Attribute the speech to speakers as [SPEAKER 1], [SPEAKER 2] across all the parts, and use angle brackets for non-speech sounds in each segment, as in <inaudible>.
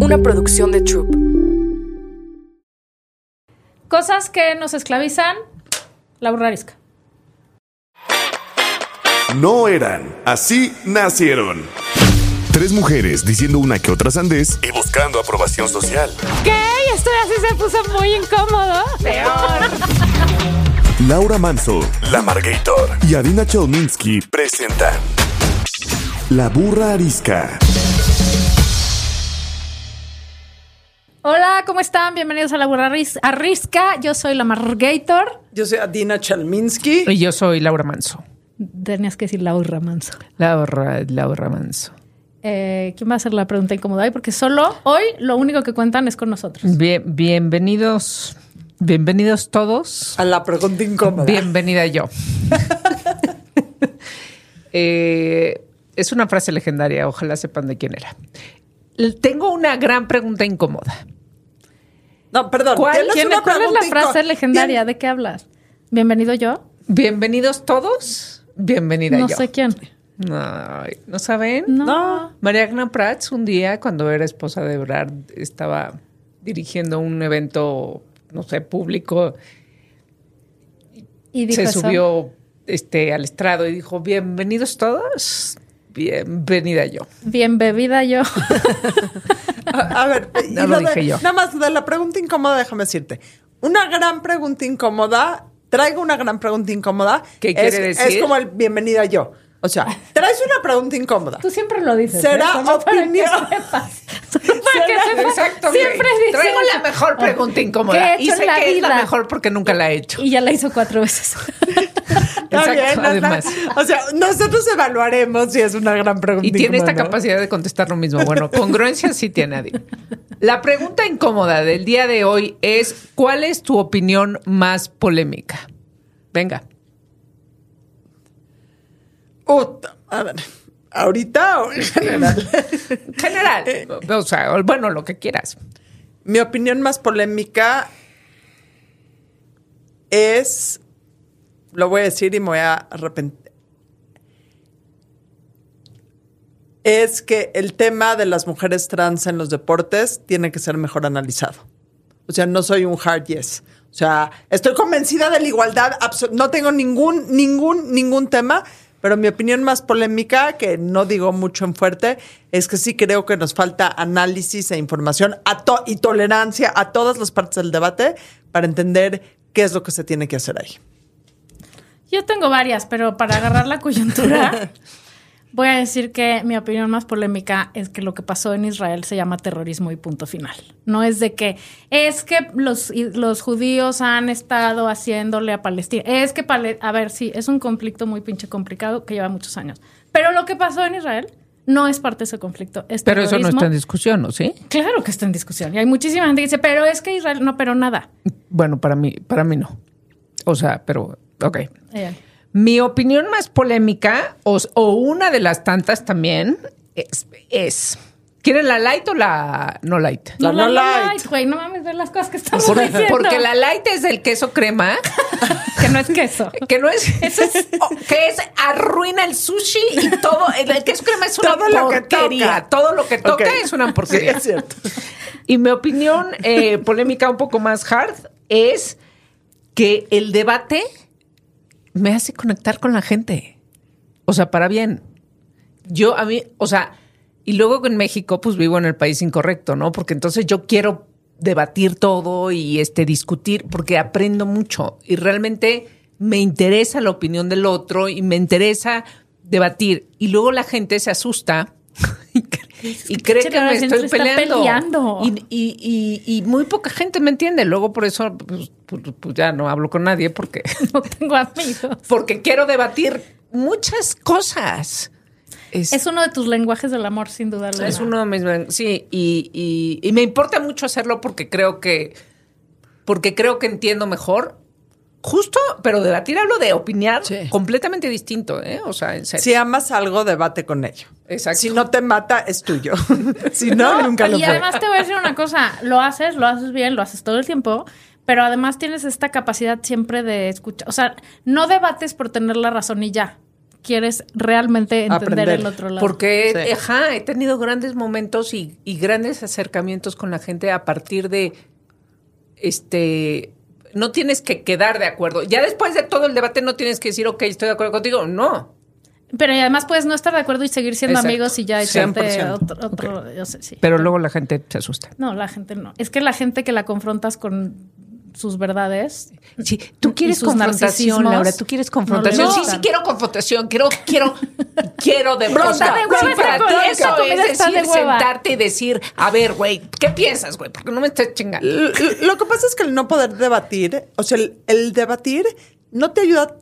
[SPEAKER 1] una producción de Troop.
[SPEAKER 2] Cosas que nos esclavizan, la burrarisca.
[SPEAKER 3] No eran, así nacieron. Tres mujeres diciendo una que otra sandez y buscando aprobación social.
[SPEAKER 2] ¿Qué? Esto así se puso muy incómodo. Peor.
[SPEAKER 3] Laura Manso, La Margator y Adina Chelminsky presentan La Burra Arisca.
[SPEAKER 2] Hola, ¿cómo están? Bienvenidos a la burra Arrisca. Yo soy la Margator.
[SPEAKER 4] Yo soy Adina Chalminsky.
[SPEAKER 5] Y yo soy Laura Manso.
[SPEAKER 2] Tenías que decir Laura Manso.
[SPEAKER 5] Laura, Laura Manso.
[SPEAKER 2] Eh, ¿Quién va a hacer la pregunta incómoda hoy? Porque solo hoy lo único que cuentan es con nosotros.
[SPEAKER 5] Bien, bienvenidos, bienvenidos todos.
[SPEAKER 4] A la pregunta incómoda.
[SPEAKER 5] Bienvenida yo. <laughs> Eh, es una frase legendaria, ojalá sepan de quién era. Tengo una gran pregunta incómoda.
[SPEAKER 4] No, perdón.
[SPEAKER 5] ¿Cuál?
[SPEAKER 2] ¿Quién, ¿Cuál es la frase legendaria? ¿De qué hablas? ¿Bienvenido yo?
[SPEAKER 5] Bienvenidos todos, bienvenida
[SPEAKER 2] No
[SPEAKER 5] yo.
[SPEAKER 2] sé quién.
[SPEAKER 5] ¿No saben?
[SPEAKER 2] No.
[SPEAKER 4] No.
[SPEAKER 5] Mariagna Prats un día, cuando era esposa de Ebrard, estaba dirigiendo un evento, no sé, público
[SPEAKER 2] Y dijo
[SPEAKER 5] se
[SPEAKER 2] eso.
[SPEAKER 5] subió este, al estrado y dijo, bienvenidos todos, bienvenida yo.
[SPEAKER 2] Bien bebida yo. <laughs>
[SPEAKER 4] A, a ver,
[SPEAKER 5] No lo
[SPEAKER 4] de-
[SPEAKER 5] dije yo.
[SPEAKER 4] Nada más de la pregunta incómoda, déjame decirte. Una gran pregunta incómoda, traigo una gran pregunta incómoda.
[SPEAKER 5] ¿Qué
[SPEAKER 4] es,
[SPEAKER 5] quiere decir?
[SPEAKER 4] Es como el bienvenida yo. O sea, traes una pregunta incómoda.
[SPEAKER 2] Tú siempre lo dices.
[SPEAKER 4] Será
[SPEAKER 2] ¿eh?
[SPEAKER 4] Opinión.
[SPEAKER 2] para que <laughs> sepas.
[SPEAKER 5] Exacto.
[SPEAKER 2] Siempre dices
[SPEAKER 5] Traigo la mejor pregunta
[SPEAKER 2] ¿Qué
[SPEAKER 5] incómoda.
[SPEAKER 2] he
[SPEAKER 5] Y sé que es la mejor porque nunca la he hecho.
[SPEAKER 2] Y ya la hizo cuatro veces. <laughs>
[SPEAKER 5] Exacto,
[SPEAKER 4] bien,
[SPEAKER 5] además.
[SPEAKER 4] O sea, nosotros evaluaremos si es una gran pregunta
[SPEAKER 5] Y tiene esta capacidad de contestar lo mismo. Bueno, <laughs> congruencia sí tiene Adi. La pregunta incómoda del día de hoy es: ¿cuál es tu opinión más polémica? Venga.
[SPEAKER 4] Uta, a ver, ¿ahorita o en general? <laughs>
[SPEAKER 5] General. O sea, bueno, lo que quieras.
[SPEAKER 4] Mi opinión más polémica es, lo voy a decir y me voy a arrepentir, es que el tema de las mujeres trans en los deportes tiene que ser mejor analizado. O sea, no soy un hard yes. O sea, estoy convencida de la igualdad, no tengo ningún, ningún, ningún tema, pero mi opinión más polémica, que no digo mucho en fuerte, es que sí creo que nos falta análisis e información a to- y tolerancia a todas las partes del debate para entender qué es lo que se tiene que hacer ahí.
[SPEAKER 2] Yo tengo varias, pero para agarrar la coyuntura, <laughs> voy a decir que mi opinión más polémica es que lo que pasó en Israel se llama terrorismo y punto final. No es de que es que los, los judíos han estado haciéndole a Palestina. Es que, a ver, sí, es un conflicto muy pinche complicado que lleva muchos años. Pero lo que pasó en Israel no es parte de ese conflicto. Es
[SPEAKER 5] Pero eso no está en discusión, ¿no? ¿Sí?
[SPEAKER 2] Claro que está en discusión. Y hay muchísima gente que dice, pero es que Israel, no, pero nada.
[SPEAKER 5] Bueno, para mí, para mí no. O sea, pero, ok.
[SPEAKER 2] Eh,
[SPEAKER 5] Mi opinión más polémica, o, o una de las tantas también, es, es ¿quieren la light o la no light?
[SPEAKER 4] La
[SPEAKER 2] no,
[SPEAKER 4] no
[SPEAKER 2] la
[SPEAKER 4] light.
[SPEAKER 2] güey, no mames, ver las cosas que estamos
[SPEAKER 5] Por-
[SPEAKER 2] diciendo.
[SPEAKER 5] porque la light es el queso crema, <laughs>
[SPEAKER 2] que no es queso.
[SPEAKER 5] que no es, o- <laughs> que es arruina el sushi y todo, el, el queso crema es una
[SPEAKER 4] Todo
[SPEAKER 5] porquería, todo lo que toca es una
[SPEAKER 4] Sí,
[SPEAKER 5] porquería.
[SPEAKER 4] es cierto.
[SPEAKER 5] Y mi opinión eh, polémica un poco más hard es que el debate me hace conectar con la gente. O sea, para bien. Yo a mí, o sea, y luego en México pues vivo en el país incorrecto, ¿no? Porque entonces yo quiero debatir todo y este discutir porque aprendo mucho y realmente me interesa la opinión del otro y me interesa debatir y luego la gente se asusta y cre- y cree que me estoy peleando.
[SPEAKER 2] peleando.
[SPEAKER 5] Y, y- y- y muy poca gente me entiende. Luego por eso pues, pues- pues ya no hablo con nadie porque, <laughs>
[SPEAKER 2] No tengo amigos.
[SPEAKER 5] porque quiero debatir muchas cosas. Es,
[SPEAKER 2] Es uno de tus lenguajes del amor, sin duda. alguna.
[SPEAKER 5] es uno de mis... Sí, y, y- y me importa mucho hacerlo porque creo que... Porque creo que entiendo mejor. Justo, pero debatir hablo de opinar
[SPEAKER 4] Sí.
[SPEAKER 5] completamente distinto, ¿eh? O sea, en serio.
[SPEAKER 4] Si amas algo, debate con ello.
[SPEAKER 5] Exacto.
[SPEAKER 4] Si no te mata, es tuyo. <laughs> si no, nunca lo
[SPEAKER 2] y
[SPEAKER 4] fue.
[SPEAKER 2] además te voy a decir una cosa, lo haces, lo haces bien, lo haces todo el tiempo, pero además tienes esta capacidad siempre de escuchar, o sea, no debates por tener la razón y ya. quieres realmente entender
[SPEAKER 4] Aprender.
[SPEAKER 2] el otro lado.
[SPEAKER 5] Porque,
[SPEAKER 4] Sí.
[SPEAKER 5] ajá, he tenido grandes momentos y, y grandes acercamientos con la gente a partir de, este, no tienes que quedar de acuerdo. Ya después de todo el debate no tienes que decir, ok, estoy de acuerdo contigo. No.
[SPEAKER 2] Pero y además puedes no estar de acuerdo y seguir siendo
[SPEAKER 5] Exacto.
[SPEAKER 2] amigos y ya echarte
[SPEAKER 4] 100%.
[SPEAKER 2] otro, otro- yo sé, sí.
[SPEAKER 5] Pero luego la gente se asusta.
[SPEAKER 2] No, la gente no. Es que la gente que la confrontas con sus verdades.
[SPEAKER 5] Sí, tú quieres confrontación, Laura. Tú quieres confrontación.
[SPEAKER 2] no
[SPEAKER 5] sí, sí quiero confrontación. Quiero, quiero, quiero de
[SPEAKER 4] hueva,
[SPEAKER 5] sí, para ti eso es
[SPEAKER 2] de
[SPEAKER 5] decir, sentarte y decir, a ver, güey, ¿qué piensas, güey? Porque no me estés chingando.
[SPEAKER 4] Lo que pasa es que el no poder debatir, o sea, el, el debatir no te ayuda,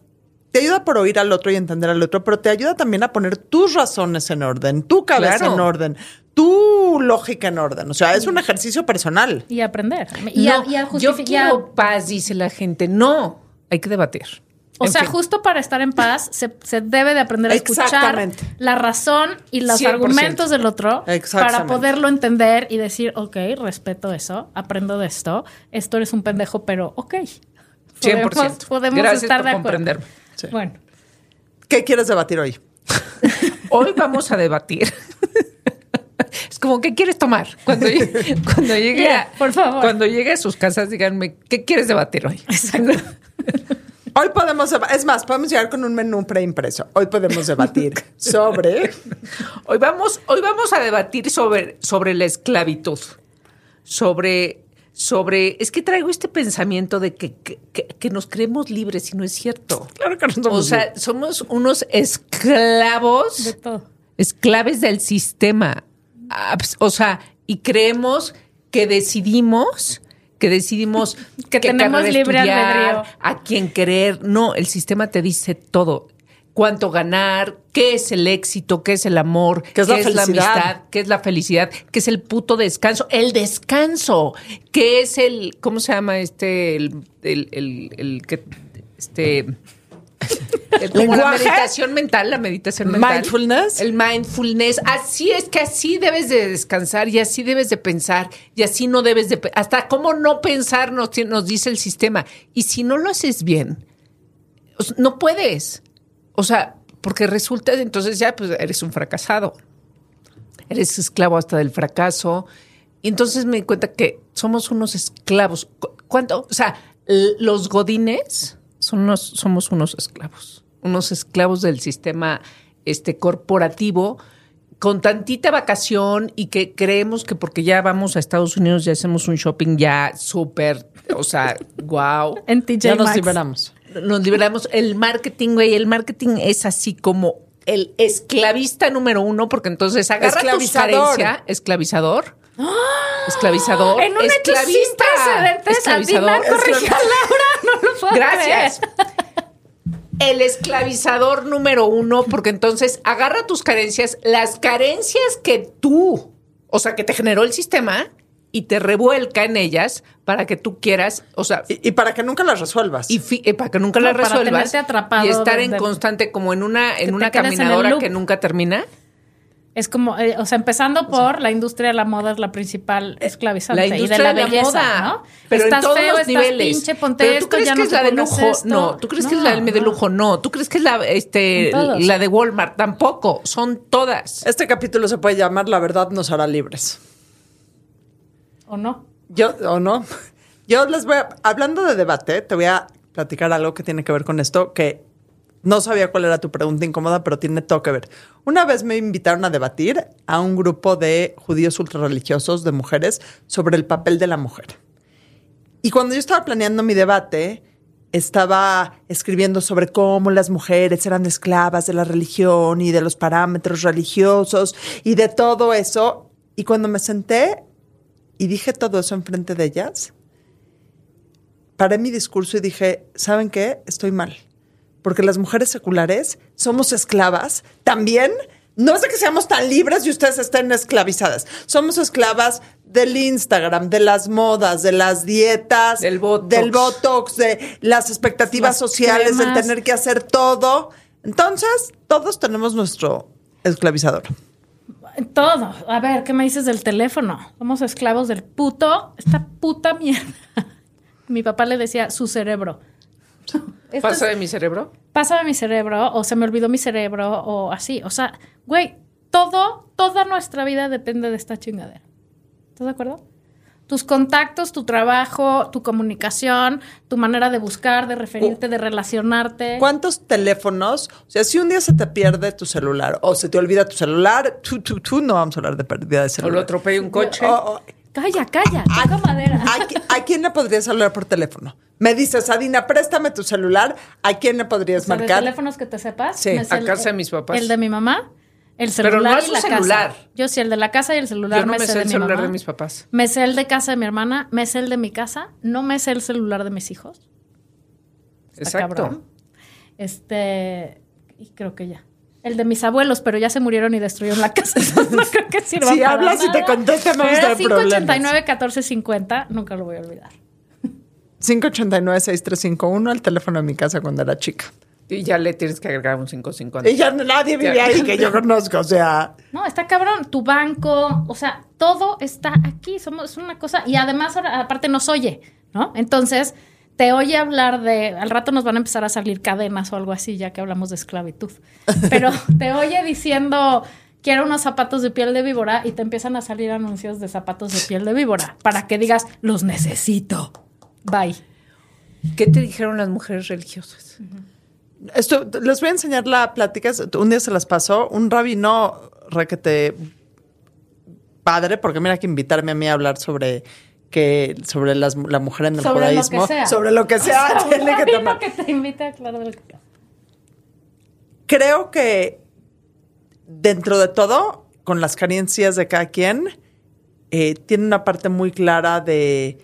[SPEAKER 4] te ayuda por oír al otro y entender al otro, pero te ayuda también a poner tus razones en orden, tu cabeza
[SPEAKER 5] Claro.
[SPEAKER 4] en orden, tu lógica en orden. O sea, es un ejercicio personal.
[SPEAKER 2] Y aprender. Y,
[SPEAKER 5] no,
[SPEAKER 2] a, y a
[SPEAKER 5] yo quiero paz, dice la gente. No, hay que debatir.
[SPEAKER 2] O
[SPEAKER 5] En
[SPEAKER 2] sea,
[SPEAKER 5] fin.
[SPEAKER 2] justo para estar en paz se, se debe de aprender a escuchar
[SPEAKER 4] Exactamente.
[SPEAKER 2] la razón y los
[SPEAKER 5] 100%.
[SPEAKER 2] argumentos del otro para poderlo entender y decir, ok, respeto eso, aprendo de esto, esto eres un pendejo, pero ok. <laughs>
[SPEAKER 5] 100%.
[SPEAKER 2] Podemos, podemos
[SPEAKER 5] Gracias
[SPEAKER 2] estar
[SPEAKER 5] por
[SPEAKER 2] de acuerdo.
[SPEAKER 4] Sí.
[SPEAKER 2] Bueno,
[SPEAKER 4] ¿Qué quieres debatir hoy? <laughs>
[SPEAKER 5] Hoy vamos a debatir. <laughs> Como, ¿qué quieres tomar? Cuando llegue, <laughs> cuando llegue,
[SPEAKER 2] Ya,
[SPEAKER 5] a,
[SPEAKER 2] por favor.
[SPEAKER 5] Cuando llegue a sus casas, díganme, ¿qué quieres debatir hoy? <laughs>
[SPEAKER 4] Hoy podemos, es más, podemos llegar con un menú preimpreso. Hoy podemos debatir <laughs> sobre
[SPEAKER 5] Hoy vamos, hoy vamos a debatir sobre, sobre la esclavitud. Sobre, sobre. Es que traigo este pensamiento de que, que- que- que nos creemos libres y no es cierto.
[SPEAKER 4] Claro que no somos
[SPEAKER 5] O sea, somos unos esclavos.
[SPEAKER 2] de todo.
[SPEAKER 5] esclaves del sistema. O sea, y creemos que decidimos, que decidimos <laughs>
[SPEAKER 2] Que
[SPEAKER 5] qué
[SPEAKER 2] tenemos libre
[SPEAKER 5] estudiar,
[SPEAKER 2] albedrío.
[SPEAKER 5] a quién querer. No, el sistema te dice todo. Cuánto ganar, qué es el éxito, qué es el amor,
[SPEAKER 4] ¿Qué es la felicidad?
[SPEAKER 5] amistad, qué es la felicidad, qué es el puto descanso, el descanso, qué es el, ¿cómo se llama este, el, el, el- el que, este, el- como la meditación mental, la meditación mental.
[SPEAKER 4] Mindfulness.
[SPEAKER 5] El mindfulness. Así es que así debes de descansar y así debes de pensar y así no debes de... Hasta cómo no pensar nos, nos dice el sistema. Y si no lo haces bien, no puedes. O sea, porque resulta, entonces ya pues eres un fracasado. Eres esclavo hasta del fracaso. Y entonces me di cuenta que somos unos esclavos. Cu- ¿Cuánto? O sea, los godines son unos, somos unos esclavos. Unos esclavos del sistema este, corporativo con tantita vacación y que creemos que porque ya vamos a Estados Unidos ya hacemos un shopping ya súper, o sea, <laughs> wow
[SPEAKER 2] En TJ
[SPEAKER 4] ya nos liberamos.
[SPEAKER 5] nos liberamos. El marketing, güey, el marketing es así como el esclavista número uno, porque entonces agarra
[SPEAKER 4] Esclavizador.
[SPEAKER 5] carencia, esclavizador. Esclavizador.
[SPEAKER 2] En un hecho sin
[SPEAKER 5] esclavista. Esclavizador.
[SPEAKER 2] A Laura, no lo puedo
[SPEAKER 5] Gracias.
[SPEAKER 2] creer.
[SPEAKER 5] El esclavizador número uno, porque entonces agarra tus carencias, las carencias que tú, o sea, que te generó el sistema y te revuelca en ellas para que tú quieras, o sea,
[SPEAKER 4] Y, y para que nunca las resuelvas.
[SPEAKER 5] y fi- eh, para que nunca
[SPEAKER 2] No,
[SPEAKER 5] la
[SPEAKER 2] para
[SPEAKER 5] resuelvas
[SPEAKER 2] tenerte atrapado
[SPEAKER 5] y estar
[SPEAKER 2] de-
[SPEAKER 5] en constante como en una en una
[SPEAKER 2] en
[SPEAKER 5] caminadora que nunca termina
[SPEAKER 2] Es como, eh, o sea, empezando por la industria de la moda es la principal esclavizante
[SPEAKER 5] la
[SPEAKER 2] y
[SPEAKER 5] industria
[SPEAKER 2] de la,
[SPEAKER 5] de la
[SPEAKER 2] belleza,
[SPEAKER 5] moda
[SPEAKER 2] ¿no?
[SPEAKER 5] pero
[SPEAKER 2] estás
[SPEAKER 5] en todos
[SPEAKER 2] feo,
[SPEAKER 5] los
[SPEAKER 2] estás
[SPEAKER 5] niveles
[SPEAKER 2] pinche, ponte
[SPEAKER 5] pero tú
[SPEAKER 2] esto,
[SPEAKER 5] crees
[SPEAKER 2] ya
[SPEAKER 5] que
[SPEAKER 2] no
[SPEAKER 5] es la de lujo
[SPEAKER 2] esto.
[SPEAKER 5] no tú crees que es la del
[SPEAKER 2] No,
[SPEAKER 5] de lujo no tú crees que es la este la de Walmart tampoco son todas
[SPEAKER 4] Este capítulo se puede llamar La verdad nos hará libres.
[SPEAKER 2] ¿O no?
[SPEAKER 4] Yo, ¿o no? Yo les voy a, hablando de debate, te voy a platicar algo que tiene que ver con esto, que no sabía cuál era tu pregunta incómoda, pero tiene todo que ver. Una vez me invitaron a debatir a un grupo de judíos ultrarreligiosos, de mujeres, sobre el papel de la mujer. Y cuando yo estaba planeando mi debate, estaba escribiendo sobre cómo las mujeres eran esclavas de la religión y de los parámetros religiosos y de todo eso. Y cuando me senté y dije todo eso enfrente de ellas, paré mi discurso y dije, ¿saben qué? Estoy mal. Porque las mujeres seculares somos esclavas también. No es de que seamos tan libres y ustedes estén esclavizadas. Somos esclavas del Instagram, de las modas, de las dietas,
[SPEAKER 5] Del botox.
[SPEAKER 4] del botox, de las expectativas
[SPEAKER 2] Las
[SPEAKER 4] sociales, del tener que hacer todo. Entonces, todos tenemos nuestro esclavizador.
[SPEAKER 2] Todo. A ver, ¿qué me dices del teléfono? Somos esclavos del puto, esta puta mierda. <laughs> Mi papá le decía su cerebro. Esto
[SPEAKER 5] ¿Pasa
[SPEAKER 2] es-
[SPEAKER 5] de mi cerebro?
[SPEAKER 2] pasa de mi cerebro o se me olvidó mi cerebro o así. O sea, güey, todo, toda nuestra vida depende de esta chingadera. ¿Estás de acuerdo? Tus contactos, tu trabajo, tu comunicación, tu manera de buscar, de referirte, de relacionarte.
[SPEAKER 4] ¿Cuántos teléfonos? O sea, si un día se te pierde tu celular o se te olvida tu celular, tú, tú, tú, no vamos a hablar de pérdida de
[SPEAKER 5] ¿O
[SPEAKER 4] celular.
[SPEAKER 5] lo atropella un coche?
[SPEAKER 4] O- o-
[SPEAKER 2] Calla, calla, toca madera.
[SPEAKER 4] ¿A, qui- a quién le podrías hablar por teléfono? Me dices, Adina, préstame tu celular. ¿A quién le podrías
[SPEAKER 2] O sea, de
[SPEAKER 4] marcar?
[SPEAKER 2] teléfonos que te sepas.
[SPEAKER 4] Sí,
[SPEAKER 5] a
[SPEAKER 2] el-
[SPEAKER 5] casa de mis papás.
[SPEAKER 2] El de mi mamá, el
[SPEAKER 5] Pero
[SPEAKER 2] celular
[SPEAKER 5] no es
[SPEAKER 2] y la
[SPEAKER 5] celular.
[SPEAKER 2] casa. Yo sí, el de la casa y el celular
[SPEAKER 5] Yo no
[SPEAKER 2] me,
[SPEAKER 5] me
[SPEAKER 2] sé
[SPEAKER 5] sé
[SPEAKER 2] de
[SPEAKER 5] el
[SPEAKER 2] mi
[SPEAKER 5] celular
[SPEAKER 2] mamá.
[SPEAKER 5] de mis papás.
[SPEAKER 2] Me sé el de casa de mi hermana, me sé el de mi casa, no me sé el celular de mis hijos. Está
[SPEAKER 5] Exacto.
[SPEAKER 2] cabrón. Este, y creo que ya. El de mis abuelos, pero ya se murieron y destruyeron la casa. <laughs> no creo que sirva
[SPEAKER 4] Si
[SPEAKER 2] para
[SPEAKER 4] hablas y te
[SPEAKER 2] nada.
[SPEAKER 4] contesta, a
[SPEAKER 2] era
[SPEAKER 4] tener problemas.
[SPEAKER 2] 589 1450, nunca lo voy a olvidar.
[SPEAKER 4] 589-6351, el teléfono de mi casa cuando era chica.
[SPEAKER 5] Y ya le tienes que agregar un 550.
[SPEAKER 4] Y ya nadie vive ahí que yo conozco, o sea...
[SPEAKER 2] No, está cabrón. Tu banco, o sea, todo está aquí. Somos es una cosa. Y además, aparte, nos oye, ¿no? Entonces, te oye hablar de. Al rato nos van a empezar a salir cadenas o algo así, ya que hablamos de esclavitud. <laughs> Pero te oye diciendo. Quiero unos zapatos de piel de víbora y te empiezan a salir anuncios de zapatos de piel de víbora para que digas, los necesito. Bye.
[SPEAKER 5] ¿Qué te dijeron las mujeres religiosas?
[SPEAKER 4] Esto, les voy a enseñar la plática. Un día se las pasó. Un rabino requete padre, porque mira que invitarme a mí a hablar sobre que sobre las- la mujer en el
[SPEAKER 2] Sobre lo que sea.
[SPEAKER 4] Sobre lo que sea,
[SPEAKER 2] O sea, <laughs>
[SPEAKER 4] tiene que tomar.
[SPEAKER 2] que te aclarar del que-
[SPEAKER 4] Creo que dentro de todo, con las carencias de cada quien, eh, tiene una parte muy clara de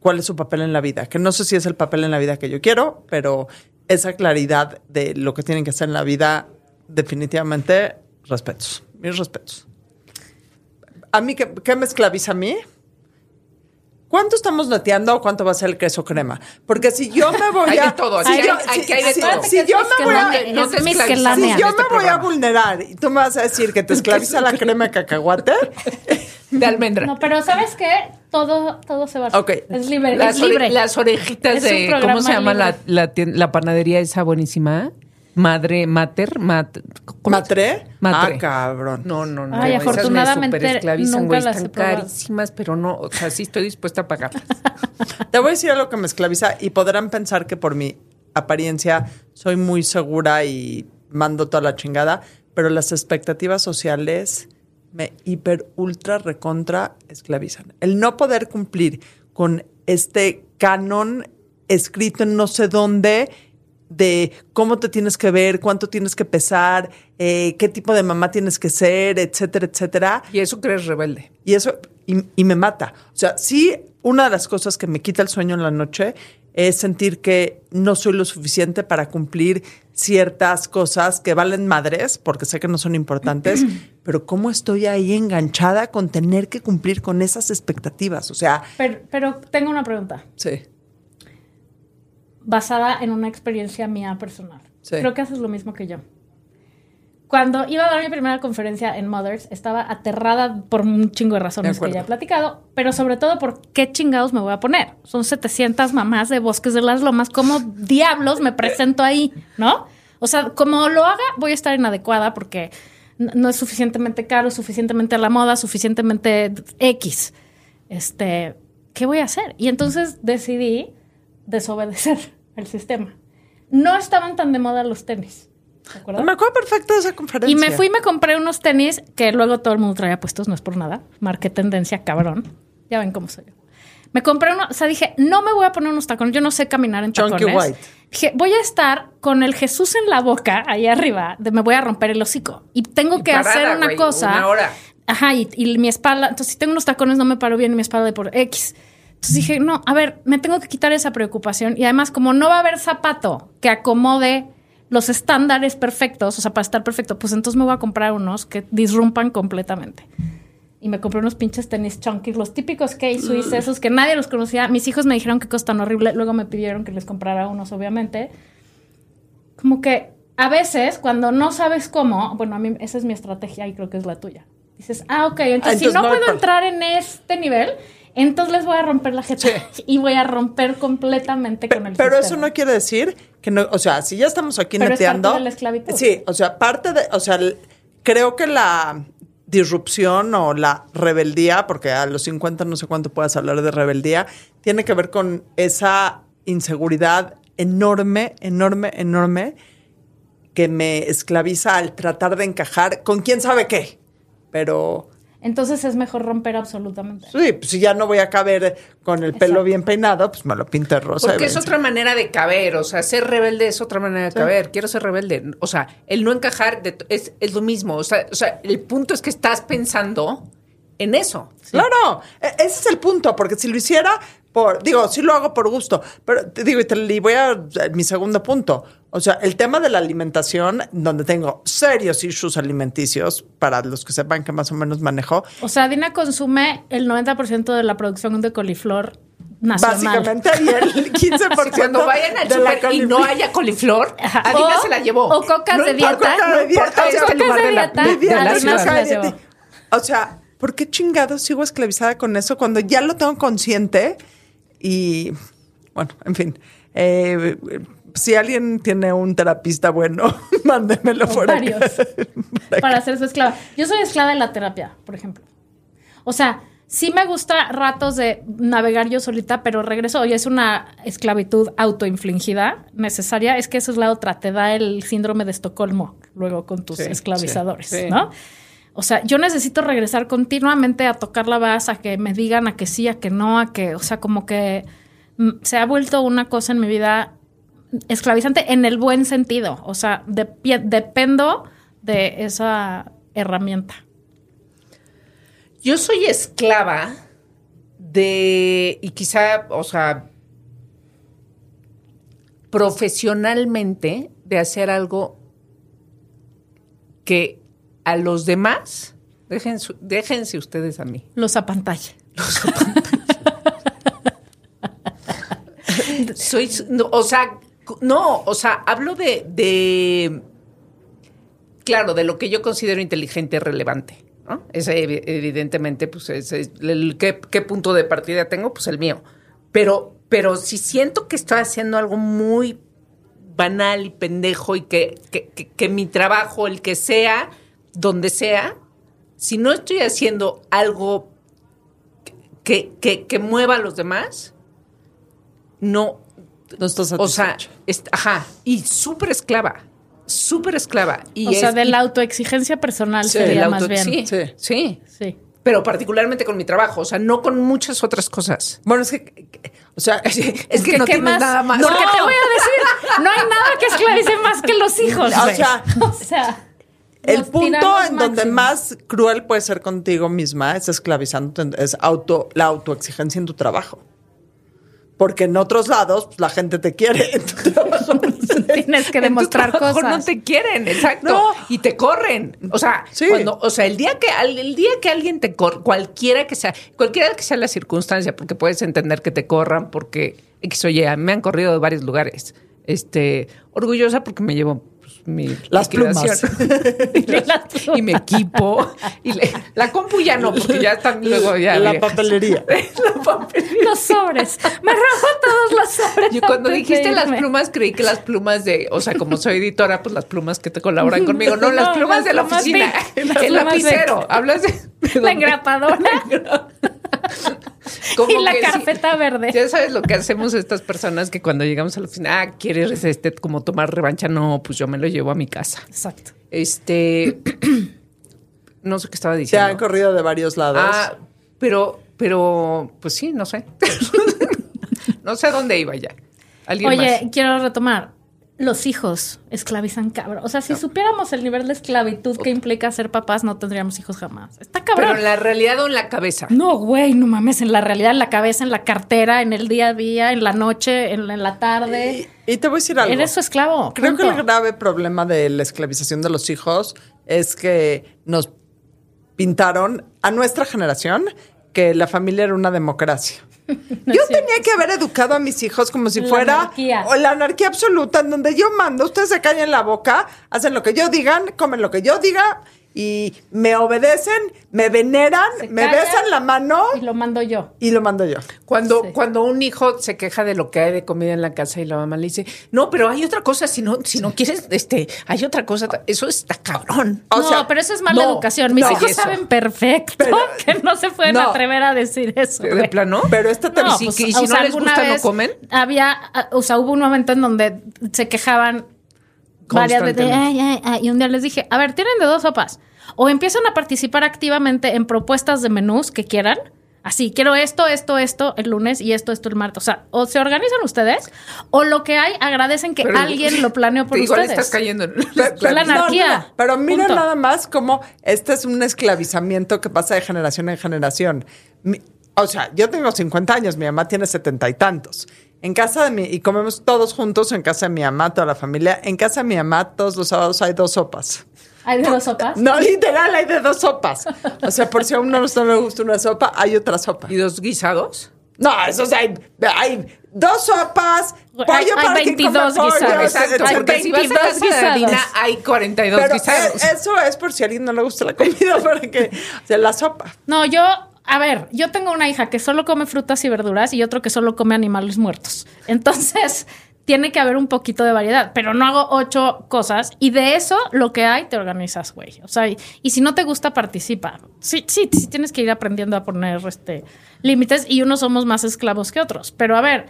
[SPEAKER 4] cuál es su papel en la vida. Que no sé si es el papel en la vida que yo quiero, pero esa claridad de lo que tienen que hacer en la vida, definitivamente, respetos. Mis respetos. A mí, ¿qué, qué me esclaviza a mí? ¿Cuánto estamos neteando o cuánto va a ser el queso crema? Porque si yo me voy
[SPEAKER 5] Hay
[SPEAKER 4] a...
[SPEAKER 5] de todo,
[SPEAKER 4] si
[SPEAKER 5] aquí
[SPEAKER 4] yo-
[SPEAKER 5] hay-
[SPEAKER 4] si-
[SPEAKER 5] hay de
[SPEAKER 4] si-
[SPEAKER 5] todo.
[SPEAKER 4] Si yo me voy a...
[SPEAKER 5] no te- no te
[SPEAKER 4] Si yo
[SPEAKER 5] este
[SPEAKER 4] me voy a vulnerar y tú me vas a decir que te <laughs> esclaviza la crema de cacahuate,
[SPEAKER 5] De almendra.
[SPEAKER 2] No, pero ¿sabes qué? Todo, todo se va a
[SPEAKER 4] Ok.
[SPEAKER 2] Es libre,
[SPEAKER 5] las,
[SPEAKER 2] es libre.
[SPEAKER 5] ore- las orejitas
[SPEAKER 2] Es
[SPEAKER 5] de. ¿Cómo se llama la, la, la panadería esa buenísima? Madre, mater, mat.
[SPEAKER 4] ¿Matré?
[SPEAKER 5] Matre.
[SPEAKER 4] Ah, cabrón.
[SPEAKER 5] No, no, no.
[SPEAKER 2] Ay,
[SPEAKER 5] esas me
[SPEAKER 2] afortunadamente,
[SPEAKER 5] superesclavizan,
[SPEAKER 2] nunca
[SPEAKER 5] güey,
[SPEAKER 2] las
[SPEAKER 5] Están carísimas, pero no, o sea, sí estoy dispuesta a pagarlas. <laughs>
[SPEAKER 4] Te voy a decir algo que me esclaviza y podrán pensar que por mi apariencia soy muy segura y mando toda la chingada, pero las expectativas sociales me hiper, ultra, recontra esclavizan. El no poder cumplir con este canon escrito en no sé dónde de cómo te tienes que ver, cuánto tienes que pesar, eh, qué tipo de mamá tienes que ser, etcétera, etcétera.
[SPEAKER 5] Y eso crees rebelde.
[SPEAKER 4] Y eso, y, y me mata. O sea, sí, una de las cosas que me quita el sueño en la noche es sentir que no soy lo suficiente para cumplir ciertas cosas que valen madres, porque sé que no son importantes, <clears throat> pero cómo estoy ahí enganchada con tener que cumplir con esas expectativas. O sea,
[SPEAKER 2] Pero, pero tengo una pregunta
[SPEAKER 4] sí.
[SPEAKER 2] Basada en una experiencia mía personal.
[SPEAKER 4] Sí.
[SPEAKER 2] Creo que haces lo mismo que yo. Cuando iba a dar mi primera conferencia en Mothers, estaba aterrada por un chingo de razones que
[SPEAKER 4] acuerdo.
[SPEAKER 2] ya he platicado, pero sobre todo por qué chingados me voy a poner. Son 700 mamás de Bosques de las Lomas, ¿cómo <laughs> diablos me presento ahí? ¿No? O sea, como lo haga, voy a estar inadecuada porque no es suficientemente caro, suficientemente a la moda, suficientemente X. Este, ¿qué voy a hacer? Y entonces decidí desobedecer <laughs> el sistema. No estaban tan de moda los tenis.
[SPEAKER 4] Me acuerdo perfecto de esa conferencia.
[SPEAKER 2] Y me fui y me compré unos tenis que luego todo el mundo traía puestos, no es por nada. Marqué tendencia, cabrón. Ya ven cómo soy yo. Me compré uno, o sea, dije, no me voy a poner unos tacones, yo no sé caminar en
[SPEAKER 4] Chunky
[SPEAKER 2] tacones.
[SPEAKER 4] white.
[SPEAKER 2] Dije, voy a estar con el Jesús en la boca, ahí arriba, de me voy a romper el hocico. Y tengo
[SPEAKER 5] Y
[SPEAKER 2] que
[SPEAKER 5] parada,
[SPEAKER 2] hacer una
[SPEAKER 5] güey,
[SPEAKER 2] cosa.
[SPEAKER 5] una hora.
[SPEAKER 2] Ajá, y, y mi espalda, entonces si tengo unos tacones no me paro bien y mi espalda de por X. Entonces dije, no, a ver, me tengo que quitar esa preocupación. Y además, como no va a haber zapato que acomode los estándares perfectos, o sea, para estar perfecto, pues entonces me voy a comprar unos que disrumpan completamente. Y me compré unos pinches tenis chunky, los típicos K-Swiss, esos que nadie los conocía. Mis hijos me dijeron que costan horrible, luego me pidieron que les comprara unos, obviamente. Como que a veces, cuando no sabes cómo, bueno, a mí esa es mi estrategia y creo que es la tuya. Dices, ah, ok, entonces,
[SPEAKER 4] entonces
[SPEAKER 2] si no
[SPEAKER 4] no
[SPEAKER 2] puedo entrar en este nivel, Entonces les voy a romper la jeta <laughs> y voy a romper completamente con el
[SPEAKER 4] Pero eso no quiere decir que no, o sea, si ya estamos aquí
[SPEAKER 2] Pero es
[SPEAKER 4] neteando.
[SPEAKER 2] parte de la esclavitud.
[SPEAKER 4] Sí, o sea, parte de, o sea, creo que la disrupción o la rebeldía, porque a los 50 no sé cuánto puedas hablar de rebeldía, tiene que ver con esa inseguridad enorme, enorme, enorme que me esclaviza al tratar de encajar con quién sabe qué. Pero
[SPEAKER 2] Entonces es mejor romper absolutamente.
[SPEAKER 4] sí, pues si ya no voy a caber con el pelo
[SPEAKER 2] Exacto.
[SPEAKER 4] bien peinado, pues me lo pinto de rosa.
[SPEAKER 5] Porque es otra manera de caber, o sea, ser rebelde es otra manera de caber. Quiero ser rebelde. O sea, el no encajar de- es, es lo mismo. O sea, o sea, el punto es que estás pensando en eso.
[SPEAKER 4] Claro, e- ese es el punto, porque si lo hiciera por, digo, sí lo hago por gusto, pero te digo, y, te, y voy a a mi segundo punto. O sea, el tema de la alimentación, donde tengo serios issues alimenticios, para los que sepan que más o menos manejo,
[SPEAKER 2] O sea, Dina consume el 90% de la producción de coliflor nacional.
[SPEAKER 4] básicamente, y el <laughs> 15%
[SPEAKER 5] Si cuando vayan al
[SPEAKER 4] de la
[SPEAKER 5] y no haya coliflor. Adina
[SPEAKER 2] O-
[SPEAKER 5] se la llevó.
[SPEAKER 2] o cocas
[SPEAKER 5] No
[SPEAKER 2] de dieta.
[SPEAKER 5] No
[SPEAKER 4] Coca de
[SPEAKER 5] importa
[SPEAKER 4] dieta.
[SPEAKER 2] Cocas
[SPEAKER 5] lugar
[SPEAKER 2] de
[SPEAKER 5] de
[SPEAKER 2] dieta.
[SPEAKER 5] de- de la
[SPEAKER 2] se las llevó.
[SPEAKER 4] O sea, ¿por qué chingados sigo esclavizada con eso cuando ya lo tengo consciente? Y bueno, en fin. eh, si alguien tiene un terapista bueno, <laughs> mándemelo por
[SPEAKER 2] varios. <laughs> para ser su esclava. Yo soy esclava de la terapia, por ejemplo. O sea, sí me gusta ratos de navegar yo solita, pero regreso, oye, es una esclavitud autoinfligida necesaria. Es que eso es la otra, te da el síndrome de Estocolmo luego con tus
[SPEAKER 5] Sí,
[SPEAKER 2] esclavizadores,
[SPEAKER 5] sí, sí.
[SPEAKER 2] ¿no? O sea, yo necesito regresar continuamente a tocar la base, a que me digan a que sí, a que no, a que, o sea, como que mm, se ha vuelto una cosa en mi vida esclavizante en el buen sentido. O sea, dependo de esa herramienta.
[SPEAKER 5] Yo soy esclava de, y quizá, o sea, profesionalmente de hacer algo que a los demás, dejen su- déjense ustedes a mí.
[SPEAKER 2] Los apantalla. <laughs>
[SPEAKER 5] Soy, no, o sea, no, o sea, hablo de, de, claro, de lo que yo considero inteligente y relevante. ¿no? Ese, evi- evidentemente, pues, es, es el, ¿qué, qué punto de partida tengo? Pues el mío. Pero, pero si siento que estoy haciendo algo muy banal y pendejo y que, que, que- que mi trabajo, el que sea, donde sea, si no estoy haciendo algo que, que, que mueva a los demás, no,
[SPEAKER 4] No estás
[SPEAKER 5] o sea, es- ajá, y súper esclava, súper esclava. Y
[SPEAKER 2] o sea, de la autoexigencia personal
[SPEAKER 5] Sí,
[SPEAKER 2] sería más bien.
[SPEAKER 5] Sí,
[SPEAKER 4] Sí.
[SPEAKER 5] sí,
[SPEAKER 2] Sí.
[SPEAKER 5] pero particularmente con mi trabajo, o sea, no con muchas otras cosas.
[SPEAKER 4] Bueno, es que, o sea, <laughs>
[SPEAKER 5] Es que
[SPEAKER 2] ¿Qué-
[SPEAKER 5] no tienes
[SPEAKER 2] más?
[SPEAKER 5] nada más.
[SPEAKER 2] Porque te voy a decir, no hay nada que esclavice más que los hijos.
[SPEAKER 4] O sea, <laughs>
[SPEAKER 2] o sea,
[SPEAKER 4] el punto en donde
[SPEAKER 2] máximos.
[SPEAKER 4] más cruel puedes ser contigo misma es esclavizándote, es auto, la autoexigencia en tu trabajo. Porque en otros lados pues, la gente te quiere. En tu trabajo, <laughs>
[SPEAKER 2] Tienes que
[SPEAKER 5] En tu
[SPEAKER 2] demostrar
[SPEAKER 5] trabajo
[SPEAKER 2] cosas.
[SPEAKER 5] No te quieren, exacto.
[SPEAKER 4] No.
[SPEAKER 5] Y te corren. O sea,
[SPEAKER 4] Sí.
[SPEAKER 5] cuando, o sea, el día que al- el día que alguien te corre, cualquiera que sea, cualquiera que sea la circunstancia, porque puedes entender que te corran, porque X o Y, me han corrido de varios lugares. Este, orgullosa porque me llevo mi
[SPEAKER 4] Las. <laughs>
[SPEAKER 2] Las plumas.
[SPEAKER 5] y mi equipo. Y le- la compu ya no, porque ya están luego ya.
[SPEAKER 4] la
[SPEAKER 5] viejas.
[SPEAKER 4] papelería. <laughs>
[SPEAKER 5] la papelería.
[SPEAKER 2] Los sobres. Me robo todos los sobres.
[SPEAKER 5] Yo cuando
[SPEAKER 2] de
[SPEAKER 5] dijiste las plumas, creí que las plumas de, o sea, como soy editora, pues las plumas que te colaboran <laughs> conmigo. No, las plumas
[SPEAKER 2] las
[SPEAKER 5] de la
[SPEAKER 2] plumas
[SPEAKER 5] oficina.
[SPEAKER 2] Las
[SPEAKER 5] El lapicero.
[SPEAKER 2] Bic.
[SPEAKER 5] Hablas de. de
[SPEAKER 2] La engrapadora <laughs>
[SPEAKER 5] Como
[SPEAKER 2] y la
[SPEAKER 5] que sí.
[SPEAKER 2] carpeta verde.
[SPEAKER 5] Ya sabes lo que hacemos estas personas que cuando llegamos a la oficina, ah, ¿quieres este como tomar revancha? No, pues yo me lo llevo a mi casa.
[SPEAKER 2] Exacto.
[SPEAKER 5] Este. <clears throat> No sé qué estaba
[SPEAKER 4] Se
[SPEAKER 5] diciendo.
[SPEAKER 4] han corrido de varios lados.
[SPEAKER 5] Ah, pero, pero, pues sí, no sé. <laughs> no sé a dónde iba ya. ¿Alguien
[SPEAKER 2] Oye,
[SPEAKER 5] más?
[SPEAKER 2] quiero retomar. Los hijos esclavizan cabrón. O sea, si supiéramos el nivel de esclavitud que implica ser papás, no tendríamos hijos jamás. Está cabrón.
[SPEAKER 5] Pero en la realidad o en la cabeza.
[SPEAKER 2] No, güey, no mames, en la realidad, en la cabeza, en la cartera, en el día a día, en la noche, en la, en la tarde.
[SPEAKER 4] y, y te voy a decir algo.
[SPEAKER 2] Eres su esclavo.
[SPEAKER 4] Creo que el grave problema de la esclavización de los hijos es que nos pintaron a nuestra generación que la familia era una democracia. <laughs>
[SPEAKER 2] No
[SPEAKER 4] Yo
[SPEAKER 2] cierto.
[SPEAKER 4] tenía que haber educado a mis hijos como si
[SPEAKER 2] La
[SPEAKER 4] fuera
[SPEAKER 2] anarquía.
[SPEAKER 4] o la anarquía absoluta, en donde yo mando, ustedes se callen la boca, hacen lo que yo digan, comen lo que yo diga y me obedecen, me veneran,
[SPEAKER 2] Se
[SPEAKER 4] me
[SPEAKER 2] callan
[SPEAKER 4] besan la mano
[SPEAKER 2] Y lo mando yo.
[SPEAKER 4] y lo mando yo.
[SPEAKER 5] Cuando,
[SPEAKER 2] Sí.
[SPEAKER 5] cuando un hijo se queja de lo que hay de comida en la casa y la mamá le dice, no, pero hay otra cosa, si no, si no quieres, este, hay otra cosa, eso está cabrón.
[SPEAKER 4] O
[SPEAKER 2] no,
[SPEAKER 4] sea,
[SPEAKER 2] pero eso es mala
[SPEAKER 5] no,
[SPEAKER 2] educación. Mis
[SPEAKER 5] no.
[SPEAKER 2] hijos
[SPEAKER 5] Eso.
[SPEAKER 2] saben perfecto
[SPEAKER 4] Pero- <laughs>
[SPEAKER 2] que no se pueden
[SPEAKER 4] no.
[SPEAKER 2] atrever a decir eso.
[SPEAKER 5] ¿De plano?
[SPEAKER 4] Pero esta
[SPEAKER 5] si-
[SPEAKER 2] pues,
[SPEAKER 5] y si
[SPEAKER 2] o
[SPEAKER 5] no les gusta, ¿no comen?
[SPEAKER 2] Había, ah, o sea, hubo un momento en donde se quejaban varias veces. "Ay, ay, ay", y un día les dije, a ver, tienen de dos sopas. O empiezan a participar activamente en propuestas de menús que quieran. Así, quiero esto, esto, esto el lunes y esto, esto el martes. O sea, o se organizan ustedes o lo que hay agradecen que
[SPEAKER 5] Pero-
[SPEAKER 2] alguien lo planeó por <laughs>
[SPEAKER 5] Igual
[SPEAKER 2] ustedes.
[SPEAKER 5] estás cayendo en <laughs>
[SPEAKER 2] la anarquía.
[SPEAKER 4] Pero mira
[SPEAKER 2] Punto.
[SPEAKER 4] nada más como este es un esclavizamiento que pasa de generación en generación. Mi- o sea, yo tengo 50 años, mi mamá tiene setenta y tantos. En casa de mi, y comemos todos juntos en casa de mi mamá, toda la familia. En casa de mi mamá, todos los sábados hay dos sopas.
[SPEAKER 2] ¿Hay de dos sopas? <laughs>
[SPEAKER 4] No, literal, hay de dos sopas. O sea, por si a uno no le gusta una sopa, hay otra sopa.
[SPEAKER 5] ¿Y dos guisados?
[SPEAKER 4] No, eso es, hay, hay dos sopas, pollo
[SPEAKER 2] Hay- hay
[SPEAKER 4] para quien
[SPEAKER 2] 22
[SPEAKER 4] come pollo,
[SPEAKER 2] guisados.
[SPEAKER 5] Exacto,
[SPEAKER 2] hay
[SPEAKER 5] porque si vas a
[SPEAKER 2] 22
[SPEAKER 5] casa de
[SPEAKER 2] guisados.
[SPEAKER 5] Adina, hay 42
[SPEAKER 4] Pero
[SPEAKER 5] guisados.
[SPEAKER 4] eso es por si a alguien no le gusta la comida, <laughs> para que, o sea, la sopa.
[SPEAKER 2] No, yo, a ver, yo tengo una hija que solo come frutas y verduras y otro que solo come animales muertos. Entonces, <laughs> tiene que haber un poquito de variedad, pero no hago ocho cosas y de eso lo que hay te organizas, güey. O sea, y, si no te gusta, participa. Sí, sí, sí tienes que ir aprendiendo a poner este límites y unos somos más esclavos que otros. Pero a ver,